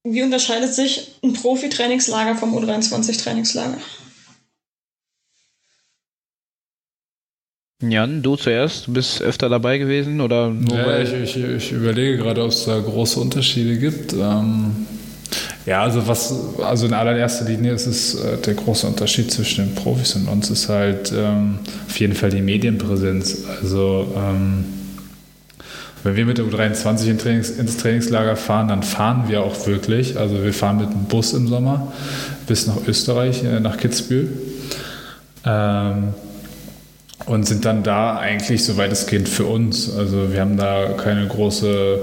Wie unterscheidet sich ein Profi-Trainingslager vom U23-Trainingslager? Jan, du zuerst, du bist öfter dabei gewesen oder nur ja, ich, ich, ich, überlege gerade, ob es da große Unterschiede gibt. Ähm, ja, also was, also in allererster Linie ist es äh, der große Unterschied zwischen den Profis und uns ist halt ähm, auf jeden Fall die Medienpräsenz. Also ähm, wenn wir mit der U23 in Trainings, ins Trainingslager fahren, dann fahren wir auch wirklich. Also wir fahren mit dem Bus im Sommer bis nach Österreich, äh, nach Kitzbühel. Ähm, und sind dann da eigentlich, soweit es geht, für uns. Also wir haben da keine große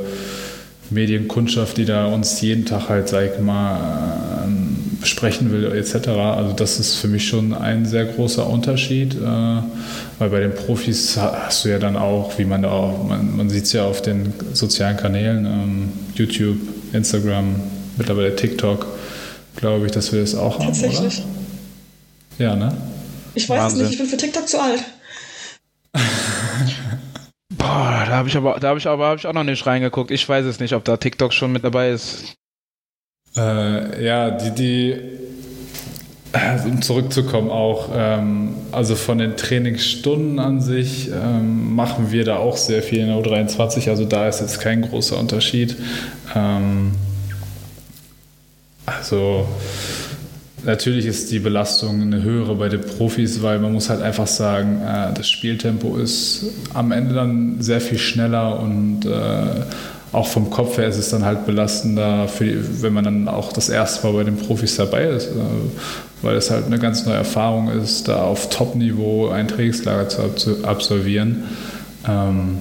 Medienkundschaft, die da uns jeden Tag halt, sag ich mal, ähm, besprechen will etc. Also das ist für mich schon ein sehr großer Unterschied, äh, weil bei den Profis hast du ja dann auch, wie man da auch, man, man sieht es ja auf den sozialen Kanälen, ähm, YouTube, Instagram, mittlerweile TikTok, glaube ich, dass wir das auch haben, Tatsächlich. Oder? Ja, ne? Ich weiß es nicht, ich bin für TikTok zu alt. Boah, da habe ich aber, da habe ich aber hab ich auch noch nicht reingeguckt. Ich weiß es nicht, ob da TikTok schon mit dabei ist. Äh, ja, die, die, also um zurückzukommen auch, ähm, also von den Trainingsstunden an sich ähm, machen wir da auch sehr viel in der U23, also da ist jetzt kein großer Unterschied. Ähm, also natürlich ist die Belastung eine höhere bei den Profis, weil man muss halt einfach sagen, äh, das Spieltempo ist am Ende dann sehr viel schneller und äh, auch vom Kopf her ist es dann halt belastender, für, wenn man dann auch das erste Mal bei den Profis dabei ist, äh, weil es halt eine ganz neue Erfahrung ist, da auf Top-Niveau ein Trainingslager zu absolvieren. Ähm,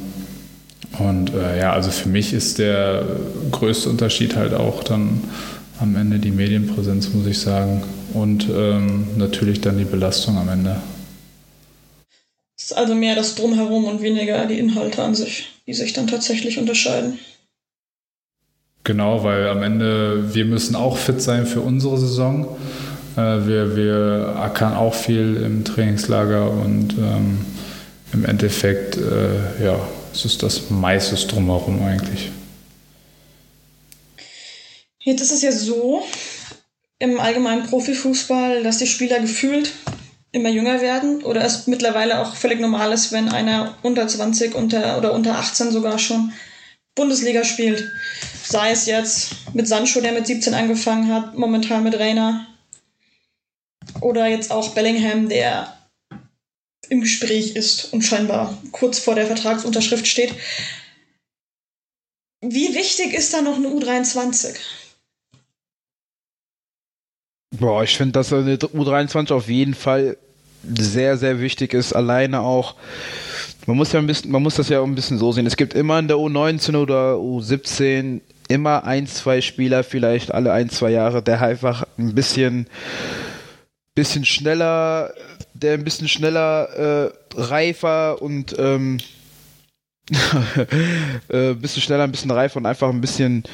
und äh, ja, also für mich ist der größte Unterschied halt auch dann am Ende die Medienpräsenz, muss ich sagen. Und ähm, natürlich dann die Belastung am Ende. Es ist also mehr das Drumherum und weniger die Inhalte an sich, die sich dann tatsächlich unterscheiden. Genau, weil am Ende wir müssen auch fit sein für unsere Saison. Äh, wir, wir ackern auch viel im Trainingslager und ähm, im Endeffekt, äh, ja, es ist das meiste drumherum eigentlich. Jetzt ist es ja so im allgemeinen Profifußball, dass die Spieler gefühlt immer jünger werden oder es mittlerweile auch völlig normal ist, wenn einer unter 20 unter, oder unter 18 sogar schon Bundesliga spielt. Sei es jetzt mit Sancho, der mit 17 angefangen hat, momentan mit Rainer. Oder jetzt auch Bellingham, der im Gespräch ist und scheinbar kurz vor der Vertragsunterschrift steht. Wie wichtig ist da noch eine U23? Boah, ich finde, dass eine U23 auf jeden Fall sehr, sehr wichtig ist. Alleine auch, man muss ja ein bisschen, man muss das ja ein bisschen so sehen. Es gibt immer in der U19 oder U17 immer ein, zwei Spieler, vielleicht alle ein, zwei Jahre, der einfach ein bisschen, bisschen schneller, der ein bisschen schneller, äh, reifer und ähm, [laughs] äh, ein bisschen schneller, ein bisschen reifer und einfach ein bisschen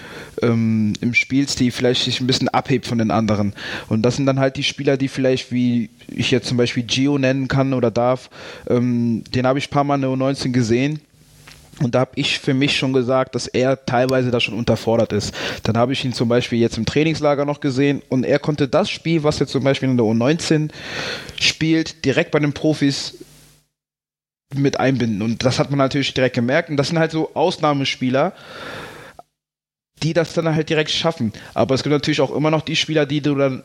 ähm, im Spielstil vielleicht sich ein bisschen abhebt von den anderen. Und das sind dann halt die Spieler, die vielleicht, wie ich jetzt zum Beispiel Gio nennen kann oder darf, ähm, den habe ich ein paar Mal in der U19 gesehen. Und da habe ich für mich schon gesagt, dass er teilweise da schon unterfordert ist. Dann habe ich ihn zum Beispiel jetzt im Trainingslager noch gesehen und er konnte das Spiel, was er zum Beispiel in der U19 spielt, direkt bei den Profis mit einbinden. Und das hat man natürlich direkt gemerkt. Und das sind halt so Ausnahmespieler, die das dann halt direkt schaffen. Aber es gibt natürlich auch immer noch die Spieler, die du dann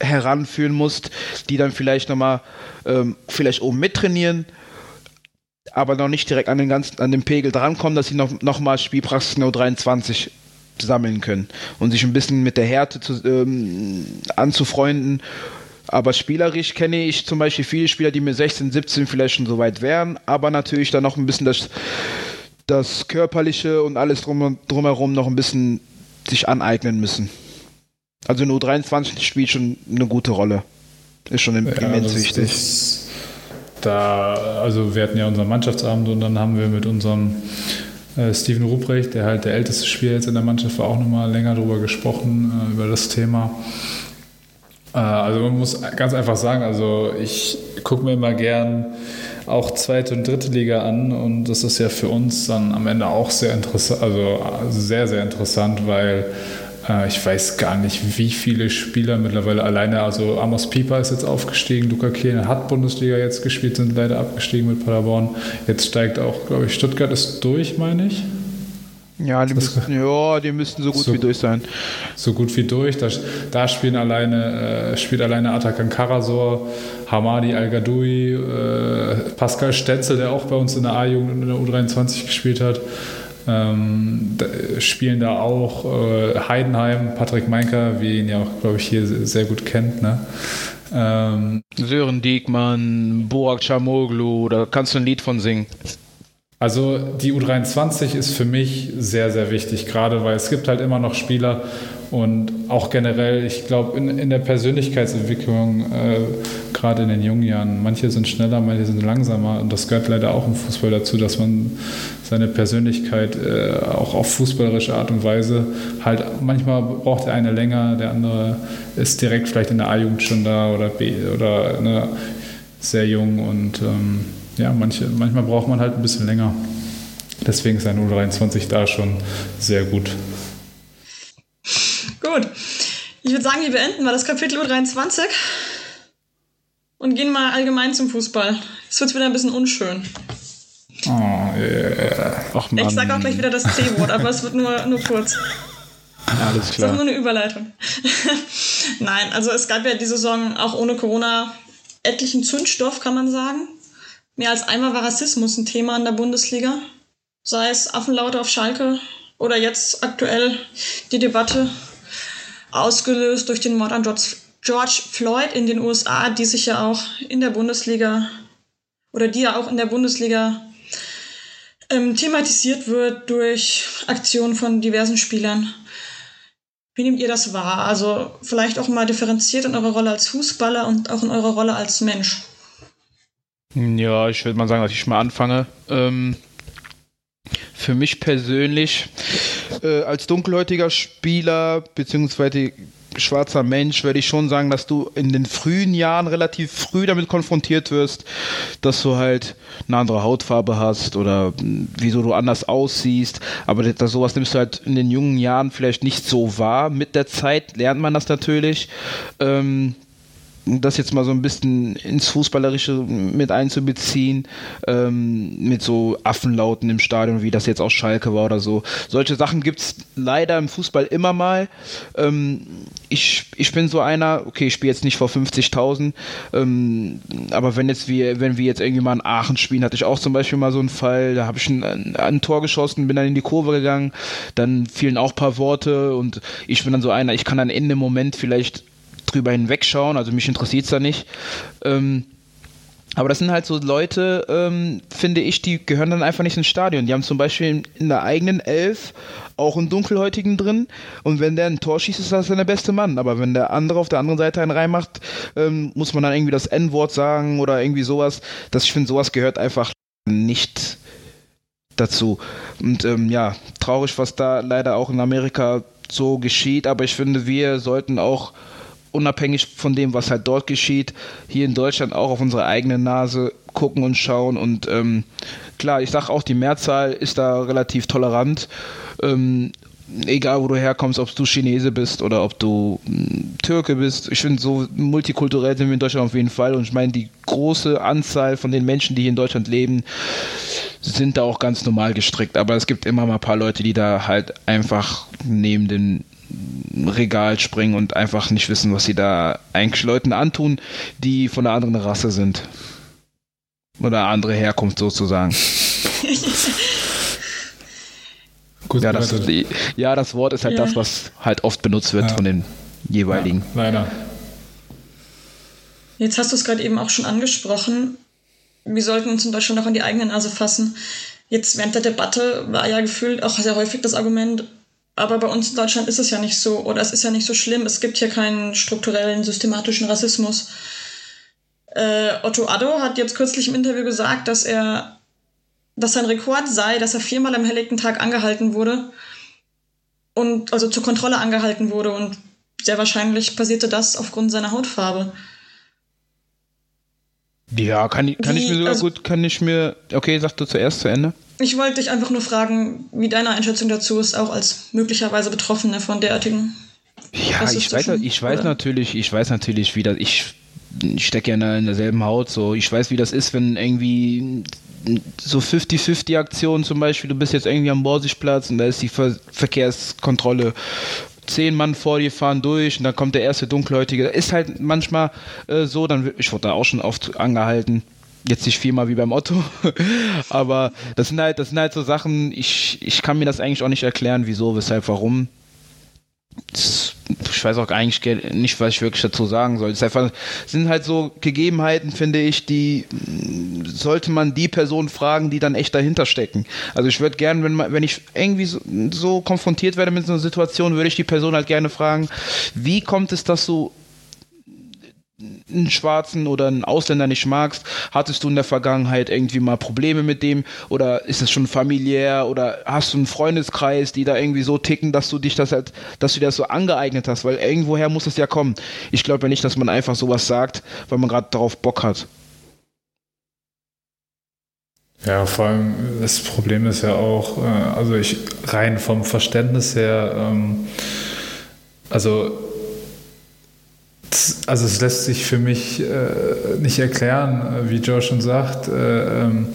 heranführen musst, die dann vielleicht nochmal ähm, vielleicht oben mittrainieren, aber noch nicht direkt an den ganzen, an den Pegel drankommen, dass sie noch, noch mal Spielpraxis nur 23 sammeln können und sich ein bisschen mit der Härte zu, ähm, anzufreunden aber spielerisch kenne ich zum Beispiel viele Spieler, die mit 16, 17 vielleicht schon so weit wären, aber natürlich dann noch ein bisschen das, das Körperliche und alles drum, drumherum noch ein bisschen sich aneignen müssen. Also nur 23 spielt schon eine gute Rolle. Ist schon ja, immens wichtig. Da, also wir hatten ja unseren Mannschaftsabend und dann haben wir mit unserem äh, Steven Ruprecht, der halt der älteste Spieler jetzt in der Mannschaft war, auch nochmal länger darüber gesprochen, äh, über das Thema. Äh, also man muss ganz einfach sagen, also ich gucke mir immer gern auch zweite und dritte Liga an und das ist ja für uns dann am Ende auch sehr interessant, also sehr, sehr interessant, weil äh, ich weiß gar nicht, wie viele Spieler mittlerweile alleine, also Amos Pieper ist jetzt aufgestiegen, Luca Kehl hat Bundesliga jetzt gespielt, sind leider abgestiegen mit Paderborn. Jetzt steigt auch, glaube ich, Stuttgart ist durch, meine ich. Ja, die müssten, [laughs] ja, die müssten so gut so, wie durch sein. So gut wie durch. Da, da spielen alleine, äh, spielt alleine Atakan Karasor, Hamadi Al-Gadoui, äh, Pascal Stetzel, der auch bei uns in der A-Jugend und in der U23 gespielt hat. Ähm, da, spielen da auch äh, Heidenheim, Patrick Meinker, wie ihn ja auch, glaube ich, hier sehr gut kennt. Ne? Ähm, Sören Diekmann, Boak Chamoglu, da kannst du ein Lied von singen. Also die U23 ist für mich sehr, sehr wichtig, gerade weil es gibt halt immer noch Spieler und auch generell, ich glaube, in, in der Persönlichkeitsentwicklung, äh, gerade in den jungen Jahren, manche sind schneller, manche sind langsamer und das gehört leider auch im Fußball dazu, dass man seine Persönlichkeit äh, auch auf fußballerische Art und Weise halt, manchmal braucht der eine länger, der andere ist direkt vielleicht in der A-Jugend schon da oder B oder ne, sehr jung und ähm, ja, manche, manchmal braucht man halt ein bisschen länger. Deswegen ist ein U23 da schon sehr gut. Gut. Ich würde sagen, wir beenden mal das Kapitel U23 und gehen mal allgemein zum Fußball. Es wird wieder ein bisschen unschön. Oh, yeah. Ach, Mann. Ich sage auch gleich wieder das C-Wort, aber es wird nur, nur kurz. Alles klar. Das ist nur eine Überleitung. Nein, also es gab ja die Saison auch ohne Corona etlichen Zündstoff, kann man sagen. Mehr als einmal war Rassismus ein Thema in der Bundesliga. Sei es Affenlaute auf Schalke oder jetzt aktuell die Debatte ausgelöst durch den Mord an George Floyd in den USA, die sich ja auch in der Bundesliga oder die ja auch in der Bundesliga ähm, thematisiert wird durch Aktionen von diversen Spielern. Wie nehmt ihr das wahr? Also vielleicht auch mal differenziert in eurer Rolle als Fußballer und auch in eurer Rolle als Mensch. Ja, ich würde mal sagen, dass ich mal anfange. Ähm, für mich persönlich, äh, als dunkelhäutiger Spieler, beziehungsweise schwarzer Mensch würde ich schon sagen, dass du in den frühen Jahren relativ früh damit konfrontiert wirst, dass du halt eine andere Hautfarbe hast oder wieso du anders aussiehst. Aber das, sowas nimmst du halt in den jungen Jahren vielleicht nicht so wahr. Mit der Zeit lernt man das natürlich. Ähm, das jetzt mal so ein bisschen ins Fußballerische mit einzubeziehen, ähm, mit so Affenlauten im Stadion, wie das jetzt auch Schalke war oder so. Solche Sachen gibt es leider im Fußball immer mal. Ähm, ich, ich bin so einer, okay, ich spiele jetzt nicht vor 50.000, ähm, aber wenn jetzt wir, wenn wir jetzt irgendwie mal in Aachen spielen, hatte ich auch zum Beispiel mal so einen Fall, da habe ich ein, ein Tor geschossen, bin dann in die Kurve gegangen, dann fielen auch ein paar Worte und ich bin dann so einer, ich kann dann in dem Moment vielleicht drüber hinwegschauen, also mich interessiert es da nicht. Ähm, aber das sind halt so Leute, ähm, finde ich, die gehören dann einfach nicht ins Stadion. Die haben zum Beispiel in der eigenen Elf auch einen Dunkelhäutigen drin und wenn der ein Tor schießt, ist das dann der beste Mann. Aber wenn der andere auf der anderen Seite einen reinmacht, ähm, muss man dann irgendwie das N-Wort sagen oder irgendwie sowas. Das, ich finde, sowas gehört einfach nicht dazu. Und ähm, ja, traurig, was da leider auch in Amerika so geschieht, aber ich finde, wir sollten auch unabhängig von dem, was halt dort geschieht, hier in Deutschland auch auf unsere eigene Nase gucken und schauen. Und ähm, klar, ich sage auch, die Mehrzahl ist da relativ tolerant. Ähm, egal wo du herkommst, ob du Chinese bist oder ob du hm, Türke bist. Ich finde, so multikulturell sind wir in Deutschland auf jeden Fall. Und ich meine, die große Anzahl von den Menschen, die hier in Deutschland leben, sind da auch ganz normal gestrickt. Aber es gibt immer mal ein paar Leute, die da halt einfach neben den Regal springen und einfach nicht wissen, was sie da eigentlich Leuten antun, die von einer anderen Rasse sind. Oder andere Herkunft sozusagen. [laughs] Gut, ja, das, ja, das Wort ist halt ja. das, was halt oft benutzt wird ja. von den jeweiligen. Ja, leider. Jetzt hast du es gerade eben auch schon angesprochen. Wir sollten uns in Deutschland auch an die eigene Nase fassen. Jetzt während der Debatte war ja gefühlt auch sehr häufig das Argument, aber bei uns in Deutschland ist es ja nicht so, oder es ist ja nicht so schlimm. Es gibt hier keinen strukturellen, systematischen Rassismus. Äh, Otto Addo hat jetzt kürzlich im Interview gesagt, dass er, dass sein Rekord sei, dass er viermal am helllichten Tag angehalten wurde und also zur Kontrolle angehalten wurde und sehr wahrscheinlich passierte das aufgrund seiner Hautfarbe. Ja, kann ich, kann Wie, ich mir sogar also, gut, kann ich mir, okay, sag du zuerst zu Ende. Ich wollte dich einfach nur fragen, wie deine Einschätzung dazu ist, auch als möglicherweise Betroffene von derartigen. Ja, ich weiß, ich weiß natürlich, ich weiß natürlich, wie das, ich, ich stecke ja in derselben Haut, so, ich weiß, wie das ist, wenn irgendwie so 50-50 Aktionen zum Beispiel, du bist jetzt irgendwie am Borsigplatz und da ist die Ver Verkehrskontrolle zehn Mann vor dir fahren durch und dann kommt der erste Dunkelhäutige. Ist halt manchmal äh, so, dann ich wurde da auch schon oft angehalten Jetzt nicht viermal wie beim Otto, [laughs] aber das sind halt, das sind halt so Sachen, ich, ich kann mir das eigentlich auch nicht erklären, wieso, weshalb, warum. Das, ich weiß auch eigentlich nicht, was ich wirklich dazu sagen soll. Es sind halt so Gegebenheiten, finde ich, die sollte man die Person fragen, die dann echt dahinter stecken. Also ich würde gerne, wenn, wenn ich irgendwie so, so konfrontiert werde mit so einer Situation, würde ich die Person halt gerne fragen, wie kommt es, dass du einen Schwarzen oder einen Ausländer nicht magst, hattest du in der Vergangenheit irgendwie mal Probleme mit dem oder ist es schon familiär oder hast du einen Freundeskreis, die da irgendwie so ticken, dass du dich das halt, dass du dir das so angeeignet hast, weil irgendwoher muss es ja kommen. Ich glaube ja nicht, dass man einfach sowas sagt, weil man gerade darauf Bock hat. Ja, vor allem das Problem ist ja auch, äh, also ich rein vom Verständnis her, ähm, also also es lässt sich für mich äh, nicht erklären, äh, wie Joe schon sagt. Äh, ähm,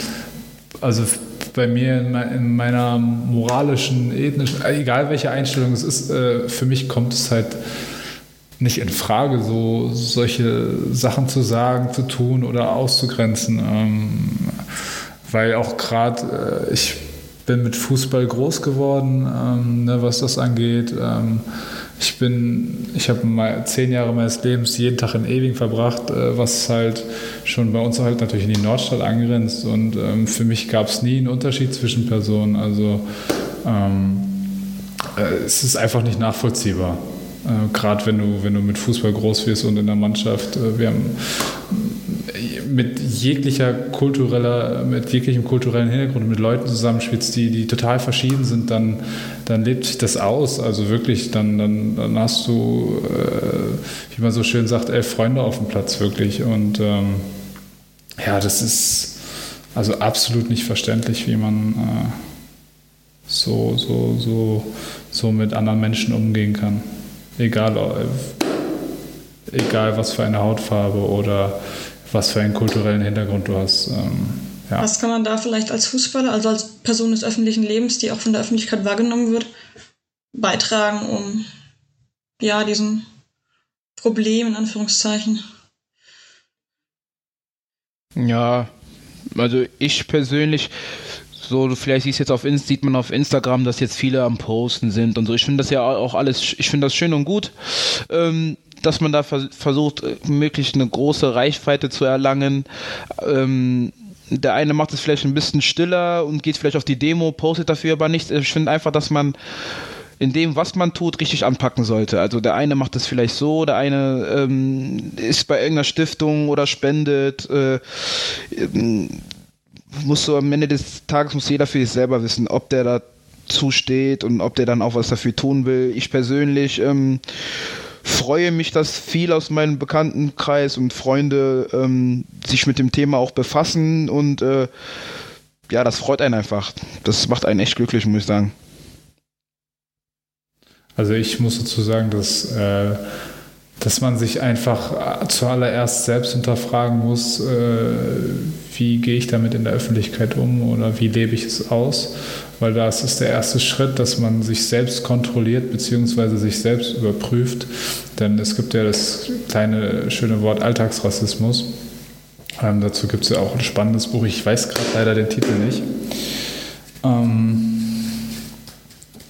also bei mir in, in, meiner moralischen, ethnischen, egal welche Einstellung es ist, für mich kommt es halt nicht in Frage, so solche Sachen zu sagen, zu tun oder auszugrenzen. Weil auch gerade äh, ich bin mit Fußball groß geworden, ähm, ne, was das angeht. Ähm, ich bin, ich habe zehn Jahre meines Lebens jeden Tag in Ewing verbracht, äh, was halt schon bei uns halt natürlich in die Nordstadt angrenzt. Und ähm, für mich gab es nie einen Unterschied zwischen Personen. Also ähm, äh, es ist einfach nicht nachvollziehbar. Äh, Gerade wenn du, wenn du mit Fußball groß wirst und in der Mannschaft, äh, wir haben mit jeglicher kultureller, mit jeglichem kulturellen Hintergrund, mit Leuten zusammenspielst, die, die total verschieden sind, dann, dann lebt sich das aus. Also wirklich, dann, dann, dann hast du, äh, wie man so schön sagt, elf Freunde auf dem Platz, wirklich. Und ähm, ja, das ist also absolut nicht verständlich, wie man äh, so, so, so, so mit anderen Menschen umgehen kann. Egal, äh, egal was für eine Hautfarbe oder was für einen kulturellen Hintergrund du hast. Ähm, ja. Was kann man da vielleicht als Fußballer, also als Person des öffentlichen Lebens, die auch von der Öffentlichkeit wahrgenommen wird, beitragen, um ja diesen Problem in Anführungszeichen? Ja, also ich persönlich so, vielleicht siehst jetzt auf Inst sieht man auf Instagram, dass jetzt viele am Posten sind und so. Ich finde das ja auch alles, ich finde das schön und gut, ähm, dass man da vers versucht, äh, möglichst eine große Reichweite zu erlangen. Ähm, der eine macht es vielleicht ein bisschen stiller und geht vielleicht auf die Demo, postet dafür aber nichts. Ich finde einfach, dass man in dem, was man tut, richtig anpacken sollte. Also der eine macht es vielleicht so, der eine ähm, ist bei irgendeiner Stiftung oder spendet. Äh, ähm, musst du am Ende des Tages muss jeder für sich selber wissen, ob der da zusteht und ob der dann auch was dafür tun will. Ich persönlich ähm, freue mich, dass viele aus meinem Bekanntenkreis und Freunde ähm, sich mit dem Thema auch befassen und äh, ja, das freut einen einfach. Das macht einen echt glücklich, muss ich sagen. Also ich muss dazu sagen, dass äh, dass man sich einfach äh, zuallererst selbst hinterfragen muss, äh, wie gehe ich damit in der Öffentlichkeit um oder wie lebe ich es aus. Weil das ist der erste Schritt, dass man sich selbst kontrolliert bzw. sich selbst überprüft. Denn es gibt ja das kleine schöne Wort Alltagsrassismus. Ähm, dazu gibt es ja auch ein spannendes Buch. Ich weiß gerade leider den Titel nicht. Ähm,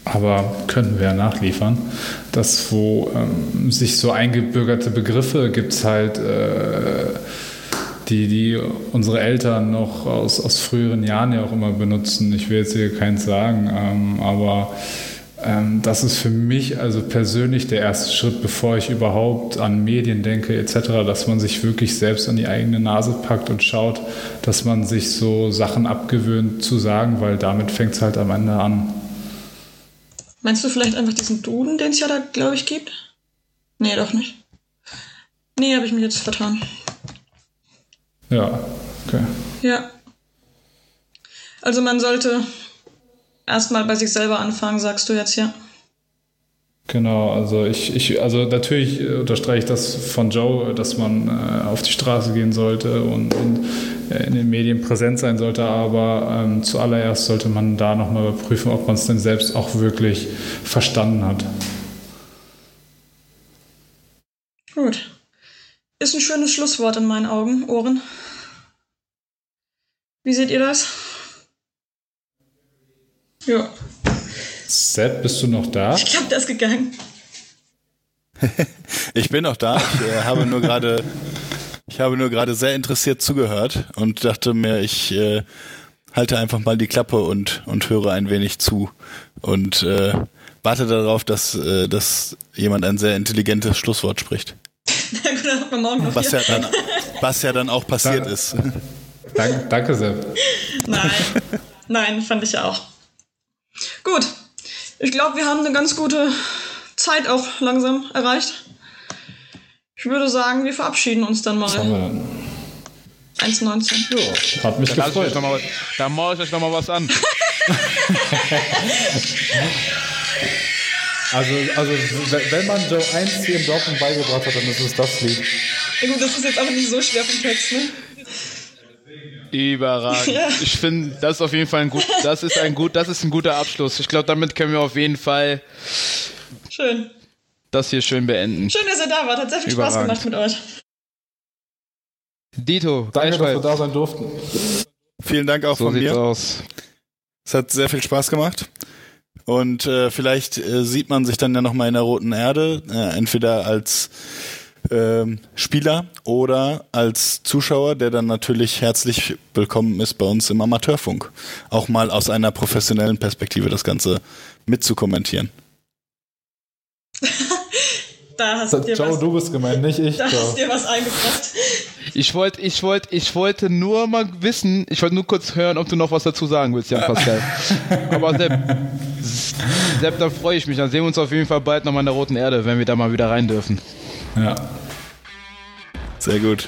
aber können wir ja nachliefern, dass wo ähm, sich so eingebürgerte Begriffe gibt es halt, äh, die, die unsere Eltern noch aus, aus früheren Jahren ja auch immer benutzen. Ich will jetzt hier keins sagen, ähm, aber ähm, das ist für mich also persönlich der erste Schritt, bevor ich überhaupt an Medien denke etc., dass man sich wirklich selbst an die eigene Nase packt und schaut, dass man sich so Sachen abgewöhnt zu sagen, weil damit fängt es halt am Ende an. Meinst du vielleicht einfach diesen Duden, den es ja da, glaube ich, gibt? Nee, doch nicht. Nee, habe ich mich jetzt vertan. Ja, okay. Ja. Also man sollte erstmal bei sich selber anfangen, sagst du jetzt, ja. Genau, also ich, ich, also natürlich unterstreiche ich das von Joe, dass man äh, auf die Straße gehen sollte und, und in den Medien präsent sein sollte, aber ähm, zuallererst sollte man da nochmal überprüfen, ob man es denn selbst auch wirklich verstanden hat. Gut. Ist ein schönes Schlusswort in meinen Augen, Ohren. Wie seht ihr das? Ja. Sepp, bist du noch da? Ich glaube, der ist gegangen. [laughs] ich bin noch da. Ich äh, habe nur gerade, ich habe nur gerade sehr interessiert zugehört und dachte mir, ich äh, halte einfach mal die Klappe und und höre ein wenig zu und äh, warte darauf, dass äh, dass jemand ein sehr intelligentes Schlusswort spricht. [laughs] was, ja dann, was ja dann auch passiert ist. Danke, danke Sepp. Nein, nein, fand ich auch. Gut, ich glaube, wir haben eine ganz gute Zeit auch langsam erreicht. Ich würde sagen, wir verabschieden uns dann mal. 1,19. Ja, hat mich da gefreut. Mal, da mache ich euch nochmal was an. [laughs] also, also, wenn man Joe 1 hier im Dortmund beigebracht hat, dann ist es das Lied. Ja gut, das ist jetzt aber nicht so schwer vom Text, ne? Überragend. Ja. Ich finde, das ist auf jeden Fall ein gut, das ist ein gut, das ist ein guter Abschluss. Ich glaube, damit können wir auf jeden Fall schön das hier schön beenden. Schön, dass ihr da wart. Hat sehr viel Überragend. Spaß gemacht mit euch. Dito, danke, dass wir da sein durften. Vielen Dank auch so von mir. Aus. Es hat sehr viel Spaß gemacht. Und äh, vielleicht äh, sieht man sich dann ja nochmal in der Roten Erde, äh, entweder als ähm, Spieler oder als Zuschauer, der dann natürlich herzlich willkommen ist bei uns im Amateurfunk. Auch mal aus einer professionellen Perspektive das Ganze mitzukommentieren. [laughs] Da hast das, dir Joe, was, du bist gemeint, nicht ich. [laughs] Da Joe. hast dir was eingebracht. Ich wollte, ich wollte, ich wollte nur mal wissen, ich wollte nur kurz hören, ob du noch was dazu sagen willst, Jan Pascal. [laughs] Aber Sepp, Sepp, da freue ich mich. Dann sehen wir uns auf jeden Fall bald nochmal in der Roten Erde, wenn wir da mal wieder rein dürfen. Ja. Sehr gut.